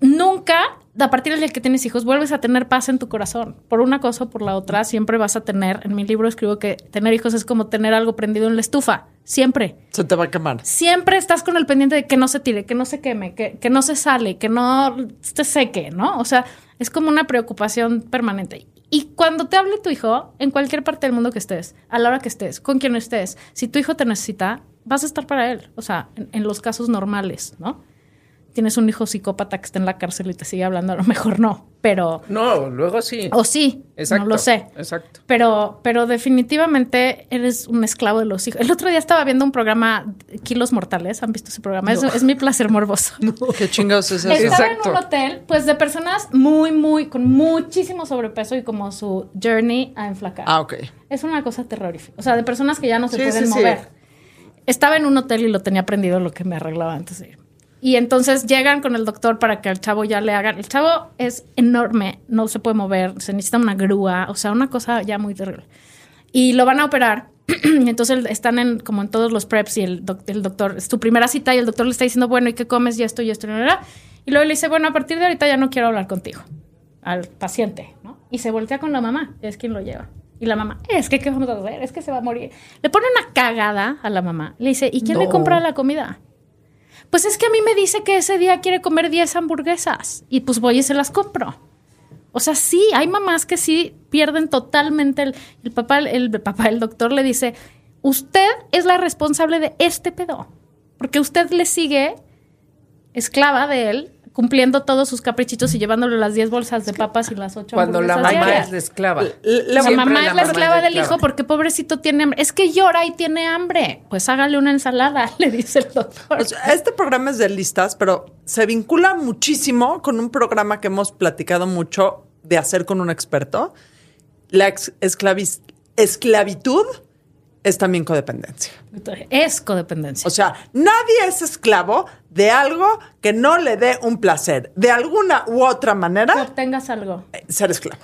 [SPEAKER 2] nunca, a partir del día que tienes hijos, vuelves a tener paz en tu corazón. Por una cosa o por la otra, siempre vas a tener, en mi libro escribo que tener hijos es como tener algo prendido en la estufa, siempre.
[SPEAKER 4] Se te va a quemar.
[SPEAKER 2] Siempre estás con el pendiente de que no se tire, que no se queme, que, que no se sale, que no se seque, ¿no? O sea, es como una preocupación permanente. Y cuando te hable tu hijo, en cualquier parte del mundo que estés, a la hora que estés, con quien estés, si tu hijo te necesita, vas a estar para él. O sea, en, en los casos normales, ¿no? Tienes un hijo psicópata que está en la cárcel y te sigue hablando, a lo mejor no, pero...
[SPEAKER 5] No, luego sí.
[SPEAKER 2] O sí,
[SPEAKER 5] Exacto.
[SPEAKER 2] no lo sé.
[SPEAKER 5] Exacto.
[SPEAKER 2] Pero, pero definitivamente eres un esclavo de los hijos. El otro día estaba viendo un programa, Kilos Mortales. ¿Han visto ese programa? Es, es mi placer morboso. <laughs>
[SPEAKER 4] Qué chingados es eso.
[SPEAKER 2] Estaba
[SPEAKER 5] Exacto.
[SPEAKER 2] en un hotel, pues, de personas muy, muy, con muchísimo sobrepeso y como su journey a enflacar.
[SPEAKER 4] Ah, ok.
[SPEAKER 2] Es una cosa terrorífica. O sea, de personas que ya no se
[SPEAKER 4] Sí,
[SPEAKER 2] pueden
[SPEAKER 4] sí, sí.
[SPEAKER 2] mover. Estaba en un hotel y lo tenía prendido lo que me arreglaba antes de ir. Y entonces llegan con el doctor para que al chavo ya le hagan. El chavo es enorme, no se puede mover, se necesita una grúa, o sea, una cosa ya muy terrible. Y lo van a operar. <clears throat> entonces están en, como en todos los preps y el, doc- el doctor, es tu primera cita y el doctor le está diciendo, bueno, ¿y qué comes? Y esto y esto y nada. Y luego le dice, bueno, a partir de ahorita ya no quiero hablar contigo al paciente, ¿no? Y se voltea con la mamá, es quien lo lleva. Y la mamá, es que, ¿qué vamos a hacer? Es que se va a morir. Le pone una cagada a la mamá. Le dice, ¿y quién le compra la comida? Pues es que a mí me dice que ese día quiere comer 10 hamburguesas. Y pues voy y se las compro. O sea, sí, hay mamás que sí pierden totalmente el, el papá, el, el papá, el doctor le dice, usted es la responsable de este pedo. Porque usted le sigue esclava de él, cumpliendo todos sus caprichitos y llevándole las 10 bolsas de papas y las 8
[SPEAKER 5] Cuando la mamá
[SPEAKER 2] diarias.
[SPEAKER 5] es la esclava.
[SPEAKER 2] La mamá es la esclava del
[SPEAKER 5] esclava.
[SPEAKER 2] hijo porque pobrecito tiene hambre. Es que llora y tiene hambre. Pues hágale una ensalada, <laughs> le dice el doctor.
[SPEAKER 4] O sea, este programa es de listas, pero se vincula muchísimo con un programa que hemos platicado mucho de hacer con un experto. La esclavitud es también codependencia.
[SPEAKER 2] es codependencia.
[SPEAKER 4] O sea, nadie es esclavo de algo que no le dé un placer. De alguna u otra
[SPEAKER 2] que
[SPEAKER 4] manera,
[SPEAKER 2] obtengas algo.
[SPEAKER 4] eh, ser esclavo.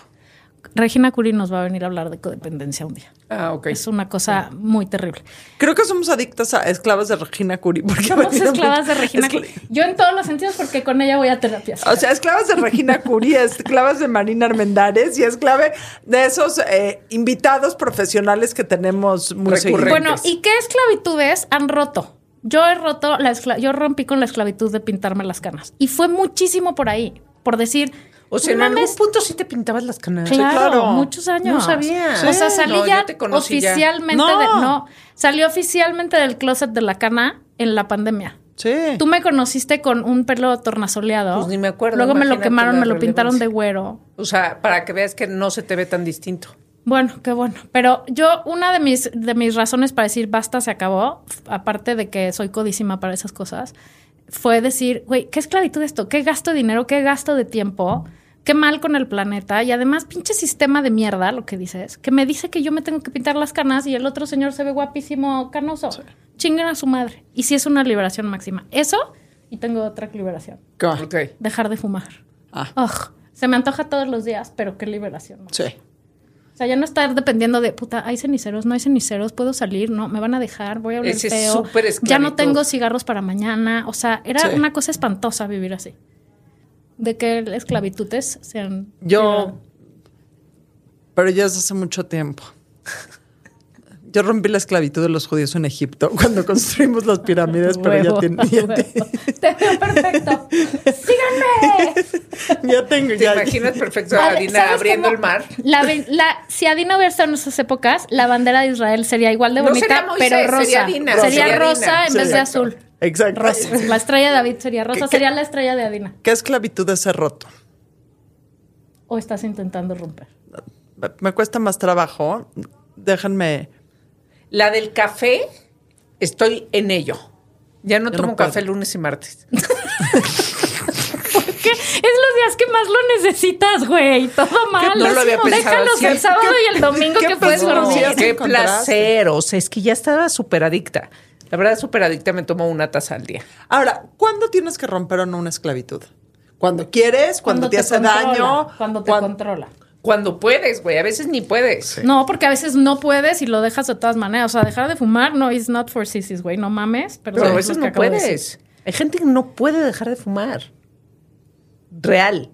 [SPEAKER 2] Regina Curie nos va a venir a hablar de codependencia un día.
[SPEAKER 5] Ah, ok.
[SPEAKER 2] Es una cosa muy terrible.
[SPEAKER 4] Creo que somos adictas a esclavas de Regina Curie. Porque
[SPEAKER 2] Somos esclavas de Regina
[SPEAKER 4] Escla-
[SPEAKER 2] Curie. Yo en todos los sentidos porque con ella voy a terapia.
[SPEAKER 4] O sea, esclavas de Regina Curie, <laughs> esclavas de Marina Armendáriz y esclave de esos eh, invitados profesionales que tenemos muy seguido.
[SPEAKER 5] Recurrentes.
[SPEAKER 2] Bueno, ¿y qué esclavitudes han roto? Yo he roto la yo rompí con la esclavitud de pintarme las canas. Y fue muchísimo por ahí. Por decir.
[SPEAKER 5] O sea,
[SPEAKER 2] "No
[SPEAKER 5] en algún punto sí te pintabas las canas.
[SPEAKER 2] Claro,
[SPEAKER 4] claro.
[SPEAKER 2] muchos años.
[SPEAKER 5] No sabía.
[SPEAKER 2] O sea,
[SPEAKER 5] Sí.
[SPEAKER 2] salí
[SPEAKER 5] No,
[SPEAKER 2] ya oficialmente
[SPEAKER 4] No.
[SPEAKER 2] de. No, salí oficialmente del closet de la cana en la pandemia.
[SPEAKER 4] Sí.
[SPEAKER 2] Tú me conociste con un pelo tornasoleado.
[SPEAKER 5] Pues ni me acuerdo,
[SPEAKER 2] Luego me lo quemaron, me lo pintaron de güero.
[SPEAKER 5] O sea, para que veas que no se te ve tan distinto.
[SPEAKER 2] Bueno, qué bueno. Pero yo, una de mis, de mis razones para decir basta, se acabó, aparte de que soy codísima para esas cosas, fue decir, güey, ¿qué esclavitud esto? ¿Qué gasto de dinero? ¿Qué gasto de tiempo? Qué mal con el planeta y además pinche sistema de mierda, lo que dices, que me dice que yo me tengo que pintar las canas y el otro señor se ve guapísimo canoso. Chinguen a su madre. Y si es una liberación máxima. Eso y tengo otra liberación. Dejar de fumar.
[SPEAKER 4] Ah.
[SPEAKER 2] Ugh, se me antoja todos los días, pero qué liberación.
[SPEAKER 4] Sí.
[SPEAKER 2] O sea, ya no estar dependiendo de, puta, hay ceniceros, no hay ceniceros, puedo salir, no, me van a dejar, voy a oler
[SPEAKER 5] Ese es
[SPEAKER 2] feo.
[SPEAKER 5] súper
[SPEAKER 2] ya no tengo cigarros para mañana. O sea, era
[SPEAKER 4] Sí.
[SPEAKER 2] una cosa espantosa vivir así. De que esclavitudes sean...
[SPEAKER 4] Yo. Pero ya es hace mucho tiempo. <laughs> Yo rompí la esclavitud de los judíos en Egipto <laughs> cuando construimos las pirámides, pero ya,
[SPEAKER 2] Huevo,
[SPEAKER 4] tiene- ya, <laughs> te-
[SPEAKER 2] Te veo perfecto. ¡Síganme!
[SPEAKER 4] ya tengo.
[SPEAKER 5] ¿Te
[SPEAKER 4] ya-
[SPEAKER 5] imaginas perfecto a Adina
[SPEAKER 2] ¿sabes
[SPEAKER 5] abriendo
[SPEAKER 2] cómo?
[SPEAKER 5] el mar?
[SPEAKER 2] La, la- si Adina hubiera estado en esas épocas, la bandera de Israel sería igual de
[SPEAKER 5] No
[SPEAKER 2] bonita,
[SPEAKER 5] sería Moisés,
[SPEAKER 2] pero rosa.
[SPEAKER 5] sería Adina,
[SPEAKER 2] Sería
[SPEAKER 5] sería
[SPEAKER 2] rosa
[SPEAKER 5] Adina.
[SPEAKER 2] en
[SPEAKER 4] Sí,
[SPEAKER 2] vez de azul.
[SPEAKER 4] Exacto.
[SPEAKER 2] Rosa. <laughs> La estrella de David sería rosa,
[SPEAKER 4] ¿Qué- qué?
[SPEAKER 2] sería la estrella de Adina.
[SPEAKER 4] ¿Qué esclavitud es ser roto?
[SPEAKER 2] ¿O estás intentando romper?
[SPEAKER 4] Me- cuesta más trabajo. Déjenme.
[SPEAKER 5] La del café, estoy en ello. Ya no
[SPEAKER 4] Yo
[SPEAKER 5] tomo
[SPEAKER 4] no
[SPEAKER 5] café lunes y martes. <laughs>
[SPEAKER 2] ¿Qué? Es los días que más lo necesitas, güey. Todo mal.
[SPEAKER 5] No lo había pensado
[SPEAKER 2] Déjalos el sábado y el domingo
[SPEAKER 4] qué
[SPEAKER 2] que puedes dormir.
[SPEAKER 5] Qué placer. O sea, es que ya estaba súper adicta. La verdad, súper adicta, me tomo una taza al día.
[SPEAKER 4] Ahora, ¿cuándo tienes que romper o no una esclavitud? Cuando quieres, cuando, te, hace
[SPEAKER 2] controla,
[SPEAKER 4] daño.
[SPEAKER 2] Cuando te controla.
[SPEAKER 5] Cuando puedes, güey. A veces ni puedes.
[SPEAKER 2] No, porque a veces no puedes y lo dejas de todas maneras. O sea, dejar de fumar no is not for sissies, güey. No mames. Pero,
[SPEAKER 5] Pero a
[SPEAKER 2] es
[SPEAKER 5] veces no
[SPEAKER 2] de
[SPEAKER 5] puedes. Hay gente que no puede dejar de fumar. Real.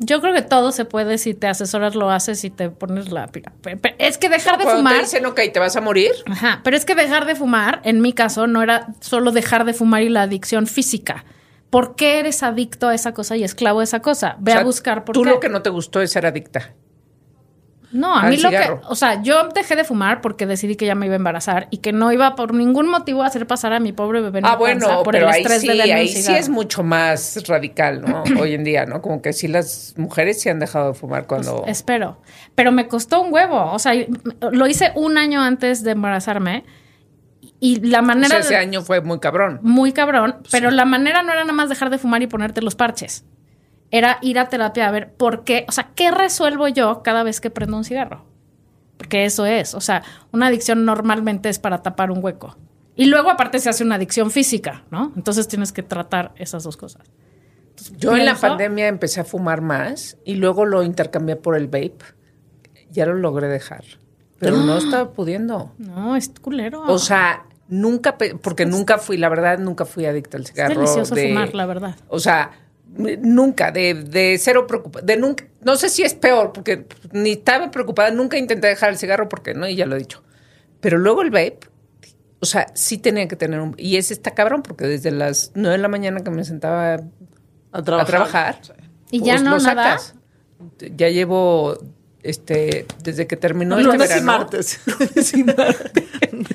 [SPEAKER 2] Yo creo que todo se puede si te asesoras, lo haces y te pones la pila. Es que dejar de
[SPEAKER 5] Cuando te
[SPEAKER 2] fumar.
[SPEAKER 5] dicen, ok, te vas a morir.
[SPEAKER 2] Ajá, pero es que dejar de fumar, en mi caso, no era solo dejar de fumar y la adicción física. ¿Por qué eres adicto a esa cosa y esclavo de esa cosa? Ve
[SPEAKER 5] O sea,
[SPEAKER 2] a buscar por
[SPEAKER 5] Tú
[SPEAKER 2] qué.
[SPEAKER 5] lo que no te gustó es ser adicta.
[SPEAKER 2] No, a mí lo que, o sea, yo dejé de fumar porque decidí que ya me iba a embarazar y que no iba por ningún motivo a hacer pasar a mi pobre bebé en
[SPEAKER 5] Ah, bueno,
[SPEAKER 2] por
[SPEAKER 5] pero
[SPEAKER 2] el
[SPEAKER 5] ahí
[SPEAKER 2] estrés
[SPEAKER 5] sí,
[SPEAKER 2] de un
[SPEAKER 5] ahí sí es mucho más radical, ¿no? <clears throat> Hoy en día, ¿no? Como que sí las mujeres sí han dejado de fumar cuando...
[SPEAKER 2] Pues, espero. Pero me costó un huevo. O sea, lo hice un año antes de embarazarme y la
[SPEAKER 5] O
[SPEAKER 2] manera
[SPEAKER 5] sea, ese año fue muy cabrón.
[SPEAKER 2] muy cabrón, pero la manera no era nada más dejar de fumar y ponerte los parches. Era ir a terapia a ver por qué, o sea, ¿qué resuelvo yo cada vez que prendo un cigarro? Porque eso es, o sea, una adicción normalmente es para tapar un hueco. Y luego aparte se hace una adicción física, ¿no? Entonces tienes que tratar esas dos cosas.
[SPEAKER 5] Yo en la pandemia empecé a fumar más y luego lo intercambié por el vape. Ya lo logré dejar. Pero no estaba pudiendo.
[SPEAKER 2] No, es culero.
[SPEAKER 5] O sea, nunca, porque nunca fui, la verdad, nunca fui adicta al
[SPEAKER 2] es
[SPEAKER 5] cigarro.
[SPEAKER 2] delicioso
[SPEAKER 5] de-
[SPEAKER 2] fumar, la verdad.
[SPEAKER 5] O sea, nunca, de, de cero preocupada, de nunca, no sé si es peor, porque ni estaba preocupada, nunca intenté dejar el cigarro porque no, y ya lo he dicho. Pero luego el vape, o sea, sí tenía que tener un, y ese está cabrón, porque desde las nueve de la mañana que me sentaba
[SPEAKER 4] A
[SPEAKER 5] a
[SPEAKER 4] trabajar.
[SPEAKER 2] Y ya
[SPEAKER 5] pues
[SPEAKER 2] no
[SPEAKER 5] lo
[SPEAKER 2] nada.
[SPEAKER 5] sacas. Ya llevo, este, desde que terminó este <laughs>
[SPEAKER 4] Lunes y
[SPEAKER 5] verano.
[SPEAKER 4] martes.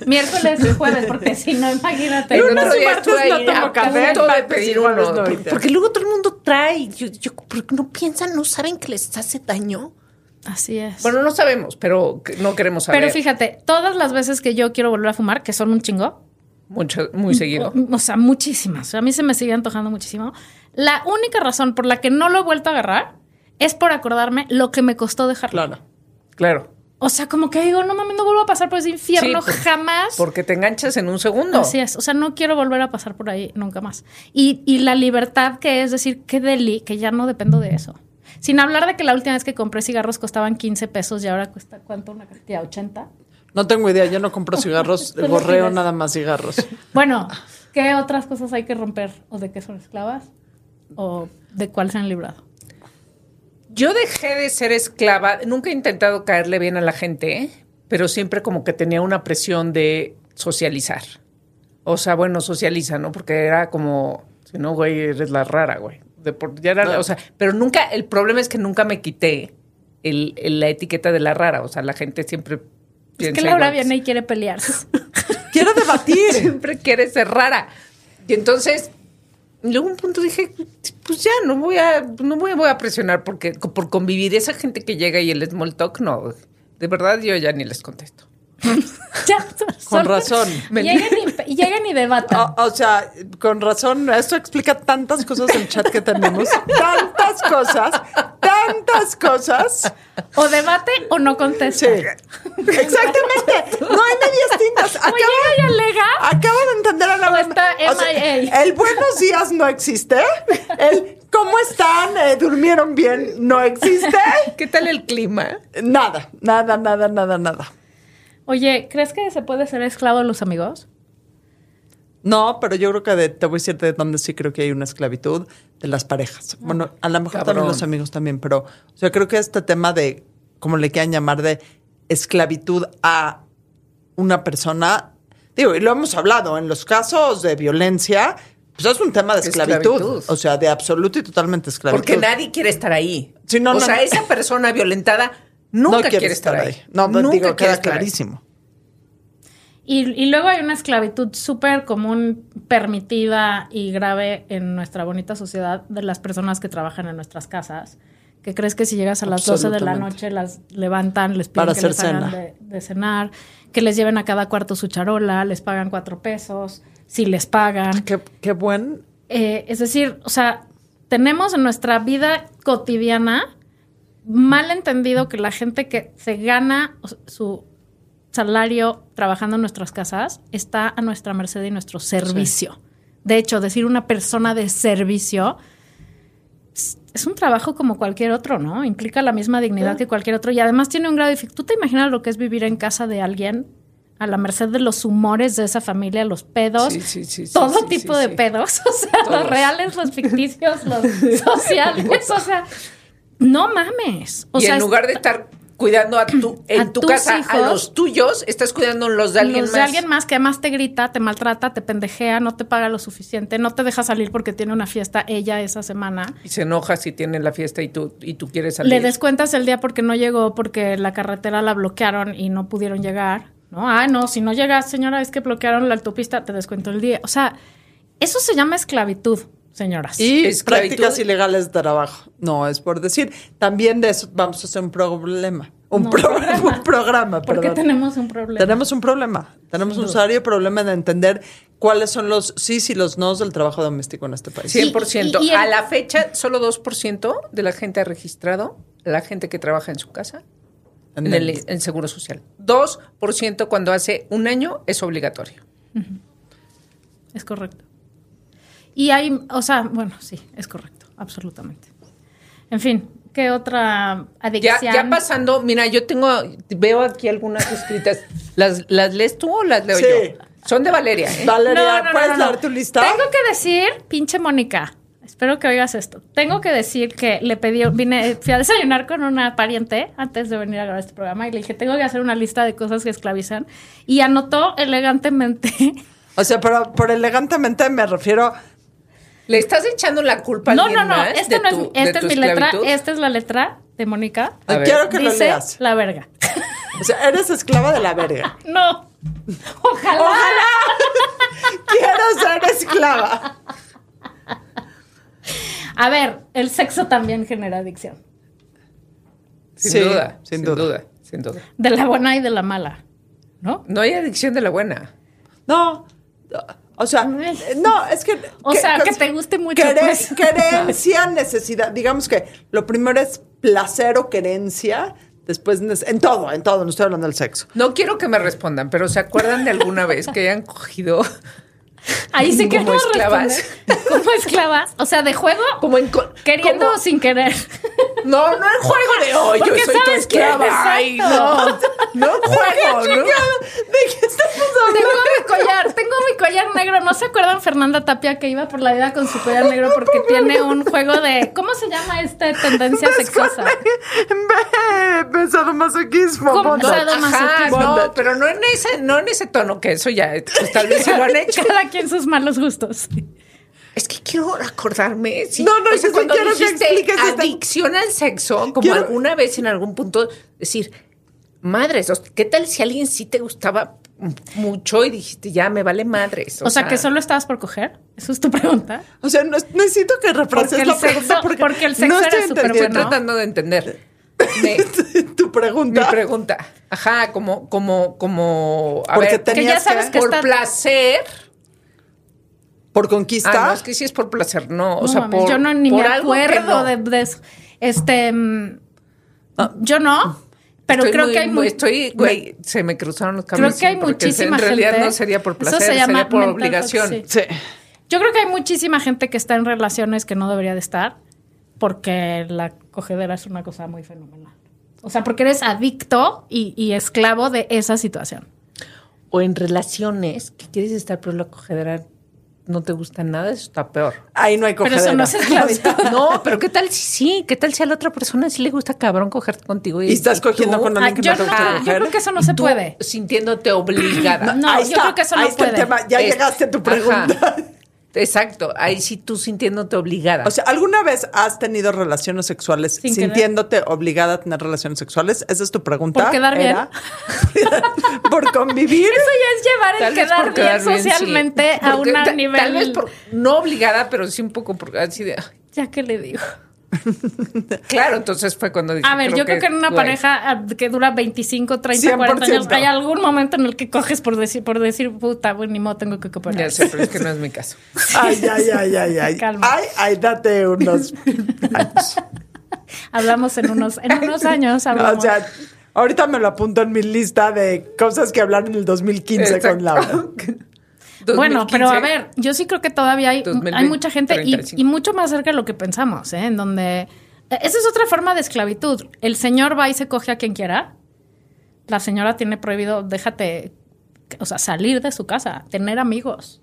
[SPEAKER 2] Miércoles y jueves, porque si no, imagínate.
[SPEAKER 4] Lunes y martes no tomo café, martes y
[SPEAKER 5] pedir uno.
[SPEAKER 4] no,
[SPEAKER 5] porque luego todo el mundo trae. Yo, yo, porque no piensan, no saben que les hace daño.
[SPEAKER 2] Así es.
[SPEAKER 5] Bueno, no sabemos, pero no queremos saber.
[SPEAKER 2] Pero fíjate, todas las veces que yo quiero volver a fumar, que son un chingo,
[SPEAKER 5] Mucho, muy seguido.
[SPEAKER 2] O, o sea, muchísimas. A mí se me sigue antojando muchísimo. La única razón por la que no lo he vuelto a agarrar es por acordarme lo que me costó dejarlo.
[SPEAKER 4] Claro.
[SPEAKER 5] Claro.
[SPEAKER 2] O sea, como que digo, no mames, no vuelvo a pasar por ese infierno
[SPEAKER 5] Sí,
[SPEAKER 2] jamás.
[SPEAKER 5] Porque te enganchas en un segundo.
[SPEAKER 2] Así es. O sea, no quiero volver a pasar por ahí nunca más. Y, y la libertad que es decir, qué deli, que ya no dependo de eso. Sin hablar de que la última vez que compré cigarros costaban 15 pesos y ahora cuesta, ¿cuánto? Una cantidad, 80.
[SPEAKER 4] No tengo idea, yo no compro cigarros, <laughs>
[SPEAKER 2] pides.
[SPEAKER 4] nada más cigarros.
[SPEAKER 2] Bueno, ¿qué otras cosas hay que romper? ¿O de qué son esclavas? ¿O de cuál se han librado?
[SPEAKER 5] Yo dejé de ser esclava. Nunca he intentado caerle bien a la gente, ¿eh? pero siempre como que tenía una presión de socializar. O sea, bueno, socializa, ¿no? Porque era como, si no, güey, eres la rara, güey. De por- ya era- o sea, pero nunca, el problema es que nunca me quité el, el- la etiqueta de la rara. O sea, la gente siempre
[SPEAKER 2] Es que Laura
[SPEAKER 5] igual.
[SPEAKER 2] viene y quiere pelearse. <laughs>
[SPEAKER 4] Quiero debatir.
[SPEAKER 5] siempre quiere ser rara. Y entonces, luego un punto dije, pues ya, no voy a, no voy, voy a presionar porque por convivir esa gente que llega y el small talk, no. De verdad, yo ya ni les contesto. <laughs>
[SPEAKER 2] Ya,
[SPEAKER 4] Con razón.
[SPEAKER 2] Lleguen y, lleguen y debatan.
[SPEAKER 4] O, o sea, con razón, esto explica tantas cosas del chat que tenemos. tantas cosas, tantas cosas.
[SPEAKER 2] O debate o no contesta.
[SPEAKER 4] Sí, exactamente. No hay medias tintas.
[SPEAKER 2] O
[SPEAKER 4] Acabo,
[SPEAKER 2] llega y alega.
[SPEAKER 4] acabo de entender a la
[SPEAKER 2] O está MIA.
[SPEAKER 4] el buenos días no existe. El cómo están, Eh, durmieron bien no existe.
[SPEAKER 5] ¿Qué tal el clima?
[SPEAKER 4] Nada, nada, nada, nada, nada.
[SPEAKER 2] Oye, ¿crees que se puede ser esclavo de los amigos?
[SPEAKER 4] No, pero yo creo que de- te voy a decir de dónde sí creo que hay una esclavitud de las parejas. Bueno, a lo mejor también los amigos también, pero o sea, creo que este tema de, como le quieran llamar, de esclavitud a una persona, digo, y lo hemos hablado, en los casos de violencia, pues es un tema de esclavitud.
[SPEAKER 5] Esclavitud.
[SPEAKER 4] O sea, de absoluto y totalmente esclavitud.
[SPEAKER 5] Porque nadie quiere estar ahí.
[SPEAKER 4] Sí, no,
[SPEAKER 5] o
[SPEAKER 4] no,
[SPEAKER 5] sea,
[SPEAKER 4] no.
[SPEAKER 5] esa persona violentada nunca quiere, estar ahí.
[SPEAKER 4] No,
[SPEAKER 5] nunca
[SPEAKER 4] digo, queda clarísimo.
[SPEAKER 2] Y, y luego hay una esclavitud súper común, permitida y grave en nuestra bonita sociedad de las personas que trabajan en nuestras casas. Que crees que si llegas a las 12 de la noche las levantan, les piden
[SPEAKER 4] Para
[SPEAKER 2] que
[SPEAKER 4] hacer
[SPEAKER 2] les hagan
[SPEAKER 4] cena.
[SPEAKER 2] de, de cenar, que les lleven a cada cuarto su charola, les pagan cuatro pesos, si les pagan.
[SPEAKER 4] Qué, qué buen
[SPEAKER 2] Eh, es decir, o sea, tenemos en nuestra vida cotidiana mal entendido que la gente que se gana su salario trabajando en nuestras casas está a nuestra merced y nuestro servicio. De hecho, decir una persona de servicio es- un trabajo como cualquier otro, ¿no? Implica la misma dignidad que cualquier otro y además tiene un grado de dificultad. ¿Tú te imaginas lo que es vivir en casa de alguien a la merced de los humores de esa familia, los pedos,
[SPEAKER 5] Sí, sí, sí,
[SPEAKER 2] todo tipo de pedos, <laughs> o sea, los reales, los ficticios, los <laughs> sociales, o sea, no mames. O
[SPEAKER 5] y
[SPEAKER 2] sea,
[SPEAKER 5] en lugar de estar cuidando a tu, en
[SPEAKER 2] A
[SPEAKER 5] tu casa a los tuyos, estás cuidando los de alguien
[SPEAKER 2] los
[SPEAKER 5] más.
[SPEAKER 2] de alguien más que además te grita, te maltrata, te pendejea, no te paga lo suficiente, no te deja salir porque tiene una fiesta ella esa semana.
[SPEAKER 5] Y se enoja si tiene la fiesta y tú, y tú quieres salir.
[SPEAKER 2] Le descuentas el día porque no llegó, porque la carretera la bloquearon y no pudieron llegar. ¿no? Ah, no, si no llegas, señora, es que bloquearon la autopista, te descuento el día. O sea, eso se llama esclavitud, señoras.
[SPEAKER 4] Y
[SPEAKER 5] Esclavitud.
[SPEAKER 4] prácticas ilegales de trabajo. No, es por decir. También de eso vamos a hacer un problema. Un,
[SPEAKER 2] No,
[SPEAKER 4] pro- <laughs> <laughs>
[SPEAKER 2] programa.
[SPEAKER 4] un programa,
[SPEAKER 2] ¿Por qué tenemos un problema?
[SPEAKER 4] Tenemos un problema. Tenemos un serio problema de entender cuáles son los sí y los nos del trabajo doméstico en este país.
[SPEAKER 5] 100%.
[SPEAKER 2] Y- y el-
[SPEAKER 5] A la fecha, solo 2% de la gente ha registrado la gente que trabaja en su casa
[SPEAKER 4] En
[SPEAKER 5] en, el,
[SPEAKER 4] el-
[SPEAKER 5] en Seguro Social. 2% cuando hace un año es obligatorio.
[SPEAKER 2] Es correcto. Y hay, o sea, bueno, sí, es correcto, absolutamente. En fin, ¿qué otra
[SPEAKER 5] Ya,
[SPEAKER 2] adicción?
[SPEAKER 5] ya pasando, mira, yo tengo, veo aquí algunas escritas. ¿Las, las lees tú o las leo
[SPEAKER 4] Sí.
[SPEAKER 5] yo? Son de Valeria. ¿eh?
[SPEAKER 4] Valeria, ¿puedes dar tu lista?
[SPEAKER 2] Tengo que decir, pinche Mónica, espero que oigas esto. Tengo que decir que le pedí, vine, fui a desayunar con una pariente antes de venir a grabar este programa y le dije, tengo que hacer una lista de cosas que esclavizan. Y anotó elegantemente.
[SPEAKER 4] O sea, pero por elegantemente me refiero.
[SPEAKER 5] ¿Le estás echando la culpa a
[SPEAKER 2] No,
[SPEAKER 5] alguien
[SPEAKER 2] no, no,
[SPEAKER 5] más
[SPEAKER 2] esta no es,
[SPEAKER 5] tu-
[SPEAKER 2] esta es mi letra, esta es la letra de Mónica.
[SPEAKER 4] Quiero que lo
[SPEAKER 2] Dice
[SPEAKER 4] leas.
[SPEAKER 2] la verga. <laughs>
[SPEAKER 4] O sea, eres esclava de la verga. <laughs>
[SPEAKER 2] No. Ojalá.
[SPEAKER 4] Ojalá. Quiero ser esclava.
[SPEAKER 2] A ver, el sexo también genera adicción.
[SPEAKER 5] Sin
[SPEAKER 4] Sí,
[SPEAKER 5] duda,
[SPEAKER 4] sin
[SPEAKER 5] sin,
[SPEAKER 4] duda.
[SPEAKER 5] duda. sin duda.
[SPEAKER 2] De la buena y de la mala. ¿No?
[SPEAKER 5] No hay adicción de la buena.
[SPEAKER 4] No. O sea, no, es que.
[SPEAKER 2] O sea, que te guste mucho,
[SPEAKER 4] quere-
[SPEAKER 2] pues. <laughs>
[SPEAKER 4] Querencia, necesidad. Digamos que lo primero es placer o querencia. Después, en todo, en todo, no estoy hablando del sexo.
[SPEAKER 5] No quiero que me respondan, pero ¿se acuerdan de alguna vez que hayan cogido
[SPEAKER 2] Ahí sí que
[SPEAKER 5] Como
[SPEAKER 2] no
[SPEAKER 5] esclavas.
[SPEAKER 2] Como esclavas. O sea, de juego,
[SPEAKER 5] como en
[SPEAKER 2] queriendo
[SPEAKER 5] como-
[SPEAKER 2] o sin querer.
[SPEAKER 5] No, no el juego de hoy. Yo soy tu esclava. Ay, no. No juego, ¿no?
[SPEAKER 4] ¿De qué estamos
[SPEAKER 2] Tengo
[SPEAKER 4] hablando?
[SPEAKER 2] mi collar, tengo mi collar negro. ¿No se acuerdan Fernanda Tapia que iba por la vida con su collar negro porque tiene un juego de. ¿Cómo se llama esta tendencia sexosa?
[SPEAKER 4] Ve, Besadomasoquismo.
[SPEAKER 2] ¿Cómo
[SPEAKER 4] bondad.
[SPEAKER 2] sado-
[SPEAKER 5] Ajá,
[SPEAKER 2] Sadomasoquismo.
[SPEAKER 5] no, pero no en ese, no en ese tono, que eso ya, pues, tal vez se lo han <laughs> hecho.
[SPEAKER 2] Cada quien sus malos gustos.
[SPEAKER 5] Es que quiero acordarme. sí.
[SPEAKER 4] No, no,
[SPEAKER 5] O
[SPEAKER 4] es
[SPEAKER 5] sea,
[SPEAKER 4] que
[SPEAKER 5] cuando
[SPEAKER 4] quiero que
[SPEAKER 5] dijiste
[SPEAKER 4] expliques esta-
[SPEAKER 5] adicción al sexo, como
[SPEAKER 4] Quiero-
[SPEAKER 5] alguna vez en algún punto decir, madres, ¿qué tal si alguien sí te gustaba mucho y dijiste, ya me vale madres?
[SPEAKER 2] O, sea, que solo estabas por coger. ¿Eso es tu pregunta?
[SPEAKER 4] O sea, no- necesito que
[SPEAKER 2] el
[SPEAKER 4] la pregunta porque,
[SPEAKER 2] porque el sexo
[SPEAKER 4] no
[SPEAKER 2] era súper
[SPEAKER 5] Estoy tratando de entender. Me- <laughs>
[SPEAKER 4] Tu pregunta.
[SPEAKER 5] Mi pregunta. Ajá, como, como, como. A
[SPEAKER 4] Porque
[SPEAKER 5] ver,
[SPEAKER 4] tenías
[SPEAKER 2] Que ya sabes que
[SPEAKER 5] por
[SPEAKER 2] está-
[SPEAKER 5] placer.
[SPEAKER 4] Por conquista.
[SPEAKER 5] Ah, no, es que sí es por placer, no. O
[SPEAKER 2] No
[SPEAKER 5] sea,
[SPEAKER 2] mames,
[SPEAKER 5] por.
[SPEAKER 2] yo no ni
[SPEAKER 5] por
[SPEAKER 2] me acuerdo
[SPEAKER 5] no.
[SPEAKER 2] de, de eso. Este, mm, yo no, pero
[SPEAKER 5] Estoy
[SPEAKER 2] creo
[SPEAKER 5] muy-
[SPEAKER 2] que hay
[SPEAKER 5] muy- Estoy, güey, se me cruzaron los cables.
[SPEAKER 2] creo que hay
[SPEAKER 5] porque
[SPEAKER 2] muchísima
[SPEAKER 5] En realidad
[SPEAKER 2] gente-
[SPEAKER 5] no sería por placer,
[SPEAKER 2] se llama
[SPEAKER 5] sería por obligación.
[SPEAKER 4] Sí.
[SPEAKER 2] Yo creo que hay muchísima gente que está en relaciones que no debería de estar porque la cogedera es una cosa muy fenomenal. O sea, porque eres adicto y, y esclavo de esa situación.
[SPEAKER 5] O en relaciones que quieres estar, pero la cogedera no te gusta nada, eso está peor.
[SPEAKER 4] Ahí no hay
[SPEAKER 2] Pero
[SPEAKER 4] cogedera.
[SPEAKER 2] eso no es esclavitud. <laughs>
[SPEAKER 5] No, pero ¿qué tal si sí? ¿Qué tal si a la otra persona sí le gusta cabrón cogerte contigo?
[SPEAKER 4] Y estás cogiendo con
[SPEAKER 2] Ah,
[SPEAKER 4] alguien que
[SPEAKER 2] yo,
[SPEAKER 4] no te
[SPEAKER 2] no-
[SPEAKER 4] gusta
[SPEAKER 2] yo
[SPEAKER 4] coger.
[SPEAKER 2] creo que eso no se
[SPEAKER 5] tú
[SPEAKER 2] puede.
[SPEAKER 5] Sintiéndote obligada.
[SPEAKER 2] No,
[SPEAKER 4] ahí
[SPEAKER 2] yo
[SPEAKER 4] está,
[SPEAKER 2] creo que eso no
[SPEAKER 4] ahí está el
[SPEAKER 2] puede.
[SPEAKER 4] tema. Ya
[SPEAKER 5] Es-
[SPEAKER 4] llegaste a tu
[SPEAKER 5] Ajá. Exacto, ahí sí tú sintiéndote obligada.
[SPEAKER 4] O sea, ¿alguna vez has tenido relaciones sexuales
[SPEAKER 2] Sin querer.
[SPEAKER 4] sintiéndote obligada a tener relaciones sexuales? ¿Esa es tu pregunta?
[SPEAKER 2] Por quedar bien.
[SPEAKER 4] ¿Era? <laughs> ¿Por convivir?
[SPEAKER 2] Eso ya es llevar
[SPEAKER 5] Tal
[SPEAKER 2] el quedar
[SPEAKER 5] por
[SPEAKER 2] bien
[SPEAKER 5] quedar bien, sí.
[SPEAKER 2] socialmente a un nivel.
[SPEAKER 5] Tal vez por- no obligada, pero sí un poco por, así de.
[SPEAKER 2] Ya que le digo.
[SPEAKER 5] Claro, entonces fue cuando dije.
[SPEAKER 2] A ver, yo creo que en una pareja ah, que dura 25, 30, 40 años,
[SPEAKER 4] 100%.
[SPEAKER 2] hay algún momento en el que coges por decir, por decir, puta, bueno, ni modo, tengo que cooperar.
[SPEAKER 5] Ya sé, pero es que no es mi caso. <laughs>
[SPEAKER 4] Ay, ay, ay, ay, ay.
[SPEAKER 2] Calma.
[SPEAKER 4] Ay, ay, date unos años.
[SPEAKER 2] Hablamos en unos, en unos años. Hablamos.
[SPEAKER 4] O sea, ahorita me lo apunto en mi lista de cosas que hablar en el 2015
[SPEAKER 5] Exacto.
[SPEAKER 4] con Laura. <laughs>
[SPEAKER 2] Bueno, pero a
[SPEAKER 5] 2015.
[SPEAKER 2] ver, yo sí creo que todavía hay,
[SPEAKER 5] 2020,
[SPEAKER 2] hay mucha gente y,
[SPEAKER 5] 35.
[SPEAKER 2] y mucho más cerca de lo que pensamos, ¿eh? En donde... Esa es otra forma de esclavitud. El señor va y se coge a quien quiera. La señora tiene prohibido, déjate, o sea, salir de su casa, tener amigos,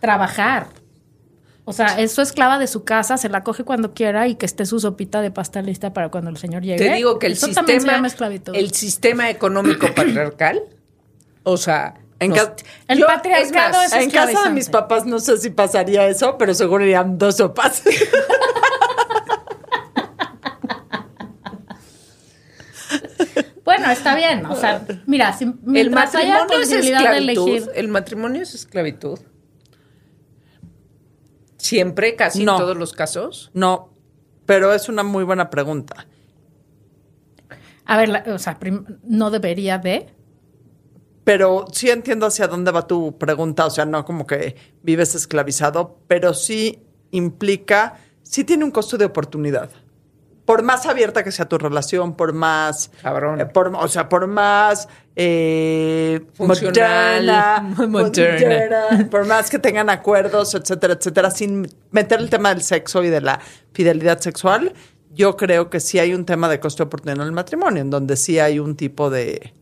[SPEAKER 2] trabajar. O sea, es su esclava de su casa, se la coge cuando quiera y que esté su sopita de pasta lista para cuando el señor llegue.
[SPEAKER 5] Te digo que el
[SPEAKER 2] Eso también se
[SPEAKER 5] sistema,
[SPEAKER 2] llama
[SPEAKER 5] el sistema económico patriarcal, o sea,
[SPEAKER 4] En
[SPEAKER 5] nos-
[SPEAKER 4] ca-
[SPEAKER 2] El
[SPEAKER 5] yo-
[SPEAKER 2] patriarcado
[SPEAKER 5] más,
[SPEAKER 2] es
[SPEAKER 4] En casa de mis papás no sé si pasaría eso, pero seguro irían dos sopas. <laughs>
[SPEAKER 2] Bueno, está bien. O sea, mira, si,
[SPEAKER 5] el
[SPEAKER 2] haya
[SPEAKER 5] matrimonio es
[SPEAKER 2] de
[SPEAKER 5] esclavitud.
[SPEAKER 2] elegir.
[SPEAKER 5] El matrimonio es esclavitud. Siempre, casi
[SPEAKER 4] No.
[SPEAKER 5] en todos los casos.
[SPEAKER 4] No, pero es una muy buena pregunta.
[SPEAKER 2] A ver, la- o sea, prim- no debería de.
[SPEAKER 4] Pero sí entiendo hacia dónde va tu pregunta, o sea, no como que vives esclavizado, pero sí implica, sí tiene un costo de oportunidad. Por más abierta que sea tu relación, por más...
[SPEAKER 5] Cabrón.
[SPEAKER 4] eh, por, o sea, por más eh,
[SPEAKER 5] Funcional,
[SPEAKER 4] moderna,
[SPEAKER 5] moderna.
[SPEAKER 4] moderna, por más que tengan acuerdos, etcétera, etcétera, sin meter el tema del sexo y de la fidelidad sexual, yo creo que sí hay un tema de costo de oportunidad en el matrimonio, en donde sí hay un tipo de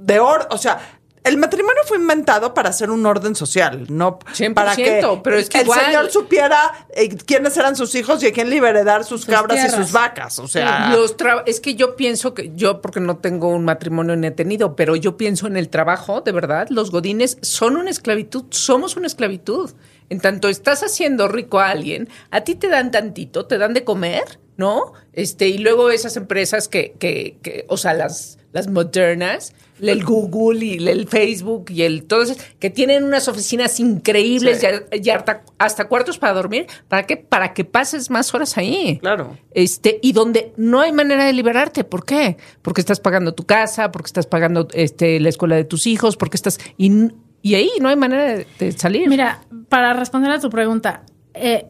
[SPEAKER 4] de orden, o sea, el matrimonio fue inventado para hacer un orden social, no
[SPEAKER 5] 100%,
[SPEAKER 4] para que
[SPEAKER 5] pero es que
[SPEAKER 4] el
[SPEAKER 5] igual-
[SPEAKER 4] señor supiera eh, quiénes eran sus hijos y a quién heredar sus,
[SPEAKER 2] Sus
[SPEAKER 4] cabras y sus vacas, o sea,
[SPEAKER 5] Los tra- es que yo pienso que yo, porque no tengo un matrimonio ni he tenido, pero yo pienso en el trabajo, de verdad, los godines son una esclavitud, somos una esclavitud. En tanto estás haciendo rico a alguien, a ti te dan tantito, te dan de comer, ¿no? Este, y luego esas empresas que, que, que o sea, las, las modernas, el Google y el Facebook y el todo eso, que tienen unas oficinas increíbles
[SPEAKER 4] Sí.
[SPEAKER 5] y, y hasta, hasta cuartos para dormir, ¿para qué? Para que pases más horas ahí.
[SPEAKER 4] Claro.
[SPEAKER 5] Este, y donde no hay manera de liberarte. ¿Por qué? Porque estás pagando tu casa, porque estás pagando este, la escuela de tus hijos, porque estás. Y, y ahí no hay manera de, de salir.
[SPEAKER 2] Mira, para responder a tu pregunta, eh,